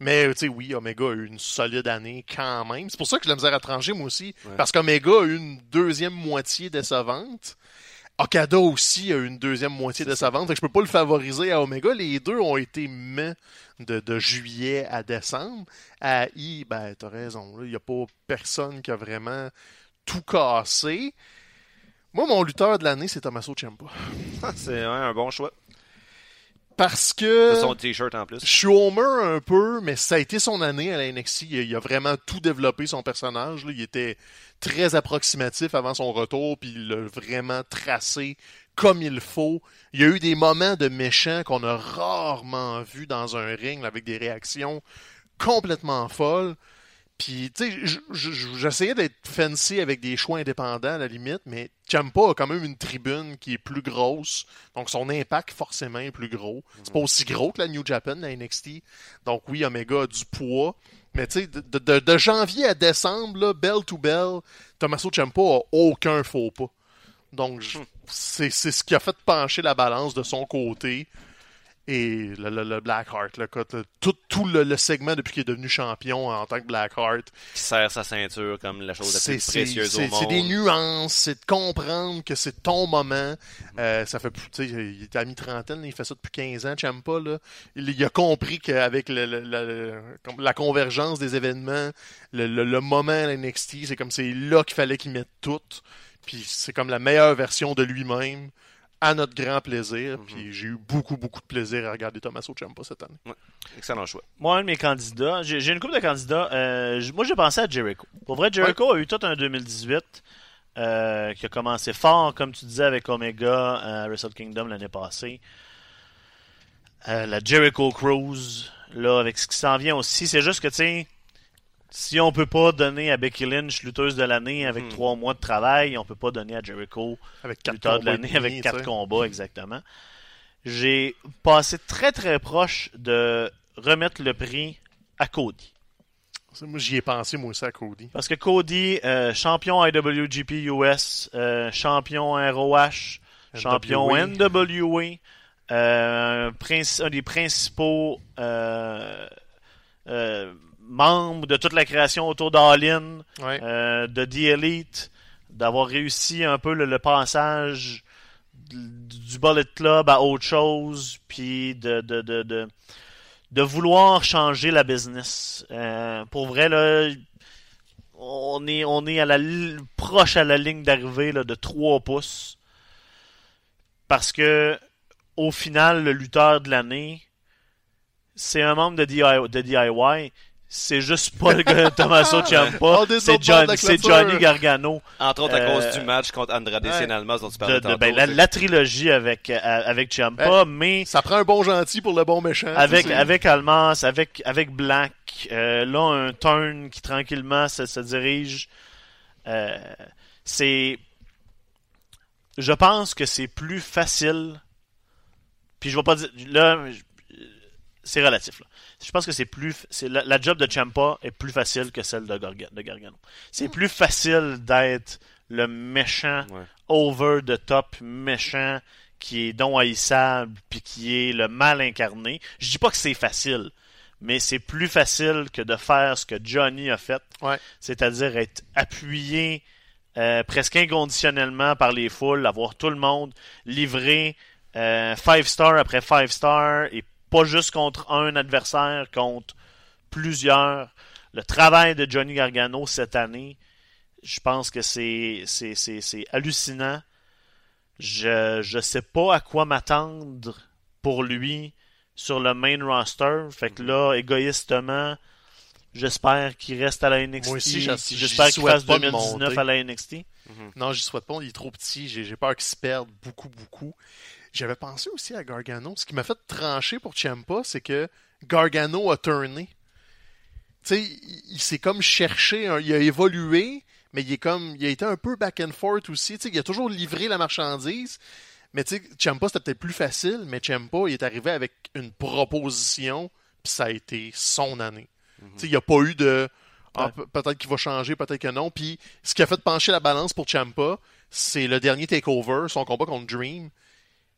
Mais tu sais, oui, Omega a eu une solide année quand même. C'est pour ça que je la misère à trancher, moi aussi. Ouais. Parce qu'Omega a eu une deuxième moitié décevante. Okada aussi a eu une deuxième moitié décevante. Fait que je peux pas le favoriser à Omega. Les deux ont été mais de, de juillet à décembre. À I, ben, t'as raison. Il n'y a pas personne qui a vraiment tout cassé. Moi, mon lutteur de l'année, c'est Tommaso Ciampa. c'est ouais, un bon choix. Parce que... C'est son t-shirt en plus. Je suis Homer un peu, mais ça a été son année à la NXT. Il a, il a vraiment tout développé son personnage. là. Il était très approximatif avant son retour, puis il l'a vraiment tracé comme il faut. Il y a eu des moments de méchant qu'on a rarement vus dans un ring là, avec des réactions complètement folles. Puis, tu sais, j'essayais d'être fancy avec des choix indépendants à la limite, mais Ciampa a quand même une tribune qui est plus grosse, donc son impact forcément est plus gros. C'est pas aussi gros que la New Japan, la NXT. Donc oui, Omega a du poids, mais tu sais, de, de- de janvier à décembre, là, bell to bell, Tommaso Ciampa a aucun faux pas. Donc c'est c'est ce qui a fait pencher la balance de son côté. Et le, le, le Blackheart, là, tout, tout le, le segment depuis qu'il est devenu champion en tant que Blackheart, Qui serre sa ceinture comme la chose la plus précieuse au monde. c'est des nuances, c'est de comprendre que c'est ton moment. Euh, ça fait, plus- il est à mi-trentaine, il fait ça depuis 15 ans, Champa, là. Il, il a compris qu'avec la convergence des événements, le, le- le moment à NXT, c'est comme c'est là qu'il fallait qu'il mette tout. Puis c'est comme la meilleure version de lui-même, à notre grand plaisir. Mhm. Puis j'ai eu beaucoup, beaucoup de plaisir à regarder Tommaso Ciampa cette année. Excellent choix. Moi, un de mes candidats, j'ai une couple de candidats. euh, moi, j'ai pensé à Jericho. Pour vrai, Jericho a eu tout un 2018 euh, qui a commencé fort, comme tu disais, avec Omega à Wrestle Kingdom l'année passée. Euh, la Jericho Cruise, là, avec ce qui s'en vient aussi. C'est juste que, tu sais, si on peut pas donner à Becky Lynch lutteuse de l'année avec Mhm. trois mois de travail, on peut pas donner à Jericho Avec quatre lutteur de l'année avec quatre combats exactement. J'ai passé très très proche de remettre le prix à Cody. Moi, j'y ai pensé, moi aussi, à Cody. Parce que Cody, euh, champion IWGP US, euh, champion ROH, champion NWA. Euh, un des principaux membres de toute la création autour d'All-In, Ouais. euh, de The Elite, d'avoir réussi un peu le, le passage du Bullet Club à autre chose, puis de, de, de, de, de vouloir changer la business. Euh, pour vrai, là, on est, on est à la, proche à la ligne d'arrivée de 3 pouces. Parce que, au final, le lutteur de l'année, c'est un membre de DIY. de DIY. C'est juste pas le gars de Tommaso Ciampa. C'est John-. Johnny Gargano. Entre autres à Euh, cause du match contre Andrade ouais. Almas dont tu parlais De, de- tantôt. ben, la, trilogie avec, euh, avec Ciampa, mais Ça prend un bon gentil pour le bon méchant. avec, avec Almas, avec, avec Black, euh, là, un turn qui tranquillement se, se dirige. Euh, c'est. Je pense que c'est plus facile. Puis je vais pas dire. Là, c'est relatif. Là. Je pense que c'est plus. c'est la, la job de Champa est plus facile que celle de, Garga- de Gargano. C'est plus facile d'être le méchant Ouais. over the top méchant qui est don haïssable puis qui est le mal incarné. Je dis pas que c'est facile, mais c'est plus facile que de faire ce que Johnny a fait, Ouais. c'est-à-dire être appuyé euh, presque inconditionnellement par les foules, avoir tout le monde livré euh, five star après five star et pas juste contre un adversaire, contre plusieurs. Le travail de Johnny Gargano cette année, je pense que c'est c'est- c'est- c'est hallucinant. Je je sais pas à quoi m'attendre pour lui sur le main roster. Fait que là, égoïstement, J'espère qu'il reste à la NXT. Moi aussi, J'espère qu'il fasse pas de 2019 monter. à la NXT. Non, j'y souhaite pas. Il est trop petit. J'ai peur qu'il se perde beaucoup, beaucoup. J'avais pensé aussi à Gargano. Ce qui m'a fait trancher pour Ciampa, c'est que Gargano a tourné. Tu sais, il, il s'est comme cherché, il a évolué, mais il est comme, il a été un peu back and forth aussi. Tu sais, il a toujours livré la marchandise. Mais tu sais, Ciampa, c'était peut-être plus facile, mais Ciampa, il est arrivé avec une proposition, puis ça a été son année. Il n'y a pas eu de ah, Ouais. peut-être qu'il va changer, peut-être que non. Puis ce qui a fait pencher la balance pour Ciampa, c'est le dernier takeover, son combat contre Dream.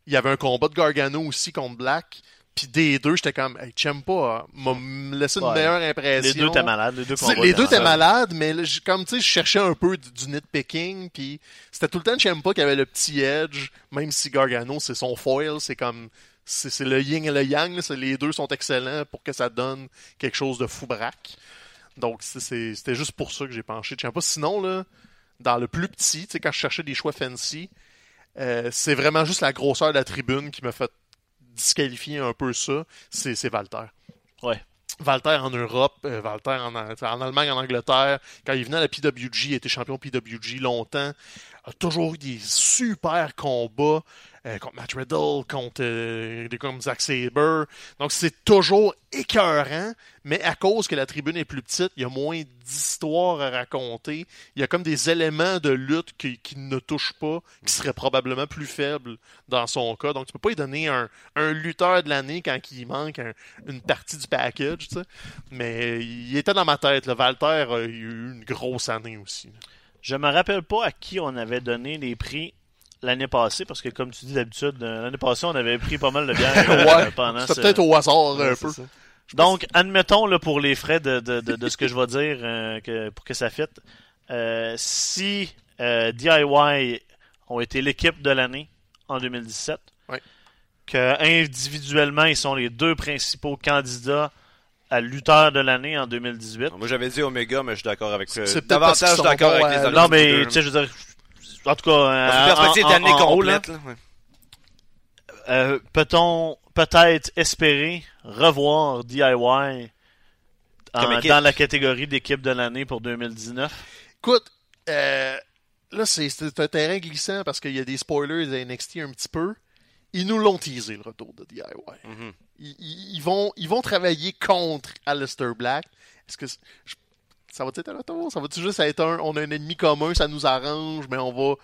Il y avait un combat de Gargano aussi contre Black. Puis des deux, j'étais comme, hey, Ciampa m'a m- laissé une Ouais. meilleure impression. Les deux étaient malades. Les deux, combats les deux étaient malades. malades, mais là, comme tu sais, je cherchais un peu du, du nitpicking, puis c'était tout le temps Ciampa qui avait le petit edge, même si Gargano c'est son foil, c'est comme c'est le yin et le yang, là, les deux sont excellents pour que ça donne quelque chose de fou braque. Donc c'était juste pour ça que j'ai penché Ciampa. Sinon là, dans le plus petit, quand je cherchais des choix fancy, euh, c'est vraiment juste la grosseur de la tribune qui m'a fait disqualifier un peu ça. C'est c'est Walter. Ouais. Walter en Europe, euh, Walter en, en Allemagne, en Angleterre, quand il venait à la PWG, il était champion PWG longtemps, a toujours eu des super combats euh, contre Matt Riddle, contre euh, des comme Zack Sabre. Donc c'est toujours écœurant, mais à cause que la tribune est plus petite, il y a moins d'histoires à raconter. Il y a comme des éléments de lutte qui, ne touchent pas, qui seraient probablement plus faibles dans son cas. Donc tu peux pas lui donner un, un lutteur de l'année quand il manque un- une partie du package. Mais il était dans ma tête. Le Walter a eu une grosse année aussi. Je me rappelle pas à qui on avait donné les prix l'année passée, parce que comme tu dis d'habitude, euh, l'année passée, on avait pris pas mal de bière euh, pendant C'était ce- peut-être au hasard Ouais, un peu. ça. Donc, admettons là, pour les frais de, de, de, de ce que je vais dire euh, que, pour que ça fitte, euh, si euh, DIY ont été l'équipe de l'année en 2017, Ouais. que individuellement ils sont les deux principaux candidats à lutteur de l'année en 2018. Moi, j'avais dit Omega, mais je suis d'accord avec euh, C'est peut-être parce davantage d'accord avec à- les autres. Non, mais tu sais, je veux dire, en tout cas, euh, perspective d'année complète. là, ouais. euh, peut-on peut-être espérer revoir DIY en- dans la catégorie d'équipe de l'année pour 2019? Écoute, euh, là, c'est un terrain glissant parce qu'il y a des spoilers de NXT un petit peu. Ils nous l'ont teasé, le retour de DIY. Mhm. Ils, ils- ils vont, ils vont travailler contre Aleister Black. Est-ce que je- ça va être un retour? Ça va-tu juste être un, on a un ennemi commun, ça nous arrange, mais on va...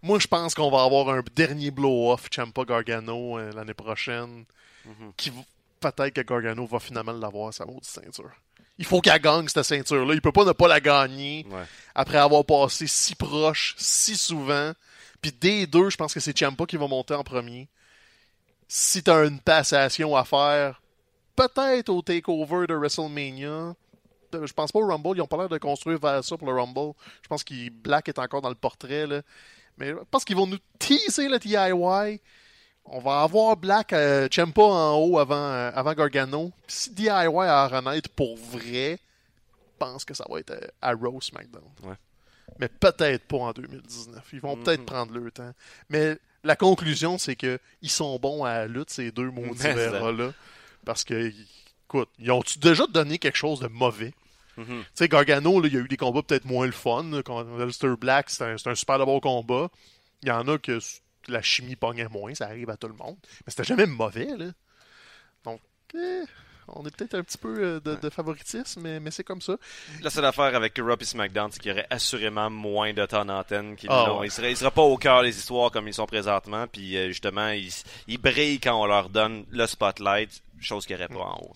Moi, je pense qu'on va avoir un dernier blow-off Champa Gargano euh, l'année prochaine. Mhm. qui Peut-être que Gargano va finalement l'avoir, sa maudite ceinture. Il faut qu'elle gagne, cette ceinture-là. Il peut pas ne pas la gagner Ouais. après avoir passé si proche, si souvent. Puis des deux, je pense que c'est Ciampa qui va monter en premier. Si t'as une passation à faire, peut-être au takeover de WrestleMania. Je pense pas au Rumble, ils ont pas l'air de construire vers ça pour le Rumble. Je pense que Black est encore dans le portrait. Là. Mais je pense qu'ils vont nous teaser le DIY. On va avoir Black euh, Ciampa en haut avant, euh, avant Gargano. Si DIY a à renaître pour vrai, je pense que ça va être euh, à Raw SmackDown. Ouais. Mais peut-être pas en 2019. Ils vont Mhm. peut-être prendre leur temps. Mais la conclusion, c'est que ils sont bons à la lutte, ces deux maudits verras-là. Parce que, écoute, ils ont déjà donné quelque chose de mauvais? Mhm. Tu sais, Gargano, il y a eu des combats peut-être moins le fun. Aleister Black, c'était un, un super bon combat. Il y en a que la chimie pognait moins, ça arrive à tout le monde. Mais c'était jamais mauvais, là. Donc, eh, on est peut-être un petit peu euh, de, de favoritisme, mais, mais c'est comme ça. La seule affaire avec Raw et SmackDown, c'est qu'il y aurait assurément moins de temps d'antenne qu'ils Ah ouais. Ils seraient, ils seraient pas au cœur des histoires comme ils sont présentement, puis euh, justement, ils, ils brillent quand on leur donne le spotlight, chose qu'il n'y aurait pas en haut.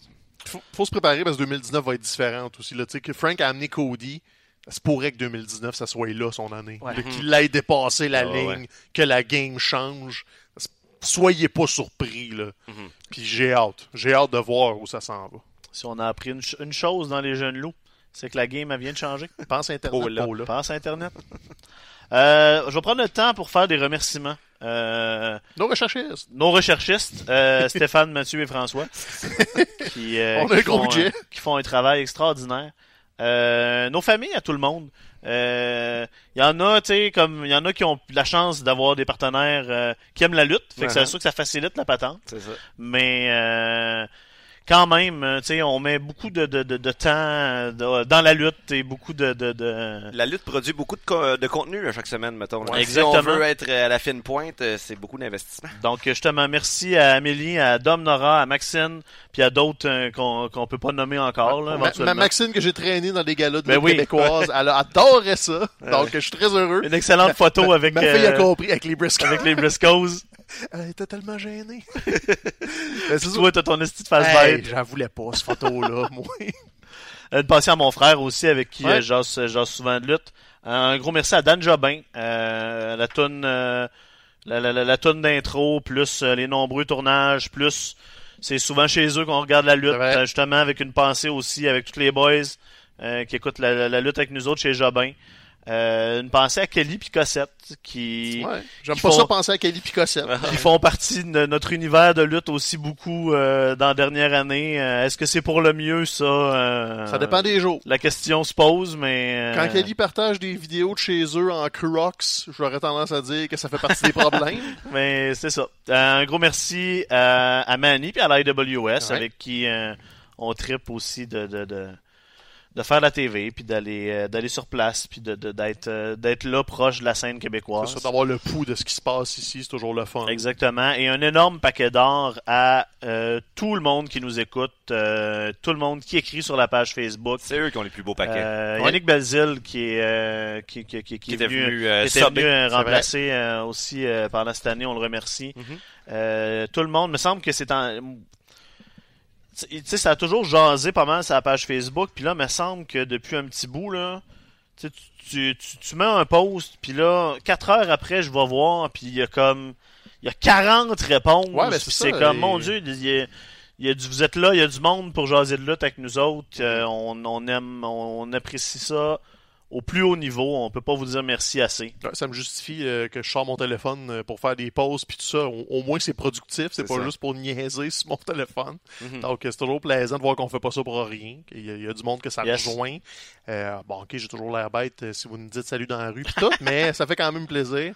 Faut, faut se préparer parce que 2019 va être différente aussi. Là. Tu sais, que Frank a amené Cody. Ça se pourrait que 2019, ça soit là son année. Ouais. Qu'il ait dépassé la Ah ouais. ligne, que la game change. Soyez pas surpris. Là. Mhm. Puis j'ai hâte. J'ai hâte de voir où ça s'en va. Si on a appris une, ch- une chose dans les jeunes loups, c'est que la game elle vient de changer. Pense Internet. Oh là. oh là. Pense à Internet. Euh, je vais prendre le temps pour faire des remerciements. Euh, Nos recherchistes. nos recherchistes, euh, Stéphane, Mathieu et François, qui, euh, On a qui un gros font, budget. euh, qui font un travail extraordinaire. Euh, nos familles à tout le monde. Euh, Il y en a, tu sais, comme il y en a qui ont la chance d'avoir des partenaires euh, qui aiment la lutte. Fait que c'est Uh-huh. sûr que ça facilite la patente. C'est ça. Mais euh, quand même, euh, tu sais, on met beaucoup de, de, de, de temps euh, dans la lutte et beaucoup de, de, de... La lutte produit beaucoup de, co- de contenu à chaque semaine, mettons. Ouais, Si on exactement. veut être à la fine pointe, euh, c'est beaucoup d'investissement. Donc, justement, merci à Amélie, à Dom Nora, à Maxine, puis à d'autres euh, qu'on qu'on peut pas nommer encore, là, Ma, ma Maxine que j'ai traîné dans des galas de Ben oui. québécoise, elle adorait ça. Donc, je suis très heureux. Une excellente photo avec, Ma fille a euh, compris avec les briscoes. avec les Briscoes. Elle était tellement gênée. Ben, c'est. Toi, t'as ton esti de face Hey, bête. j'en voulais pas, cette photo-là, moi. Euh, de passer à mon frère aussi, avec qui Ouais. euh, j'ose j'ose souvent de lutte. Un gros merci à Dan Jobin. Euh, la toune euh, la, la, la, la toune d'intro, plus euh, les nombreux tournages, plus c'est souvent chez eux qu'on regarde la lutte, euh, justement avec une pensée aussi avec tous les boys euh, qui écoutent la lutte avec nous autres chez Jobin. Euh, une pensée à Kelly Picossette qui Ouais. J'aime pas font- ça penser à Kelly Picossette. qui font partie de notre univers de lutte aussi beaucoup euh, dans la dernière année. Euh, Est-ce que c'est pour le mieux ça euh, Ça dépend des jours. La question se pose, mais euh, Quand Kelly partage des vidéos de chez eux en Crocs, j'aurais tendance à dire que ça fait partie des problèmes. mais c'est ça. Euh, un gros merci à, à Manny puis à l'IWS Ouais. avec qui euh, on tripe aussi de, de, de, de faire la TV puis d'aller euh, d'aller sur place puis de de- d'être euh, d'être là proche de la scène québécoise. C'est ça, d'avoir le pouls de ce qui se passe ici, c'est toujours le fun. Exactement. Et un énorme paquet d'or à euh, tout le monde qui nous écoute, euh, tout le monde qui écrit sur la page Facebook. C'est eux qui ont les plus beaux paquets. Euh, Ouais. Yannick Belzil qui est euh, qui, qui, qui, qui qui est était venu, était remplacer euh, aussi euh, pendant cette année, on le remercie. Mhm. Euh, tout le monde, me semble que c'est en tu sais, ça a toujours jasé pas mal sur la page Facebook, puis là, me semble que depuis un petit bout, là, tu, tu, tu, tu mets un post, puis là, quatre heures après, je vais voir, puis il y a comme, il y a 40 réponses, Ouais, mais c'est comme, et- mon Dieu, il y a, il y a du, vous êtes là, il y a du monde pour jaser de lutte avec nous autres, euh, on, on aime, on, on apprécie ça au plus haut niveau, on peut pas vous dire merci assez. Ça me justifie euh, que je sors mon téléphone euh, pour faire des pauses puis tout ça. Au, au moins, c'est productif. C'est pas ça. juste pour niaiser sur mon téléphone. Mhm. Donc, euh, c'est toujours plaisant de voir qu'on fait pas ça pour rien. qu'il y a, il y a du monde que ça Yes. rejoint. Euh, bon, ok, j'ai toujours l'air bête si vous nous dites salut dans la rue pis tout, mais ça fait quand même plaisir.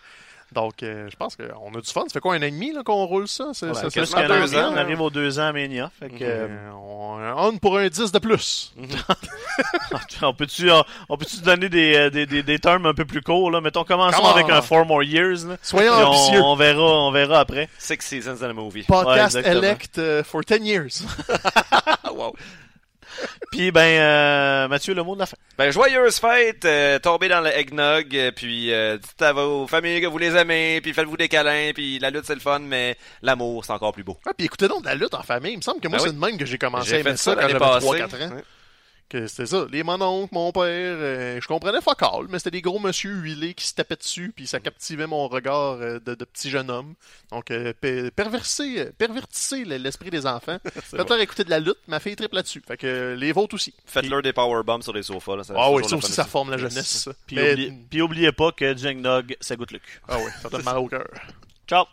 Donc, euh, je pense qu'on a du fun. Ça fait quoi, un an et demi là, qu'on roule ça? C'est, ça, plus qu'un deux an, ans, on arrive aux deux ans à Mania, fait que, euh, Euh, on, on pour un 10 de plus. on peut-tu on, on peut-tu donner des, euh, des, des, des termes un peu plus courts là? Mettons commençons Come on. avec un four more years là. Soyons ambitieux. on, on verra on verra après Six seasons in a movie. Podcast Ouais, elect euh, for 10 years. Wow. puis ben euh, Mathieu le mot de la fin Ben, joyeuse fête, euh, tombez dans le eggnog, euh, puis euh, dites à vos familles que vous les aimez, puis faites-vous des câlins, puis la lutte c'est le fun, mais l'amour c'est encore plus beau. Ah, puis écoutez donc de la lutte en famille. Il me semble que moi, Ben c'est oui. de même que j'ai commencé à J'ai aimer fait ça ça quand j'avais passée. 3-4 ans. Que c'était ça. Les mononcles, mon père, euh, je comprenais fuck all, mais c'était des gros monsieur huilés qui se tapaient dessus, puis ça captivait mon regard euh, de, de petit jeune homme. Donc, euh, perversez, pervertissez le- l'esprit des enfants. Faites-leur écouter de la lutte, ma fille triple là-dessus. Fait que euh, les vôtres aussi. Faites-leur des powerbombs sur les sofas. Là, ça, Ah c'est oui, ça aussi, ça forme la jeunesse, puis, Mais- oublie- puis oubliez pas que du Nog ça goûte le cul Ah oui, ça donne mal au cœur. ciao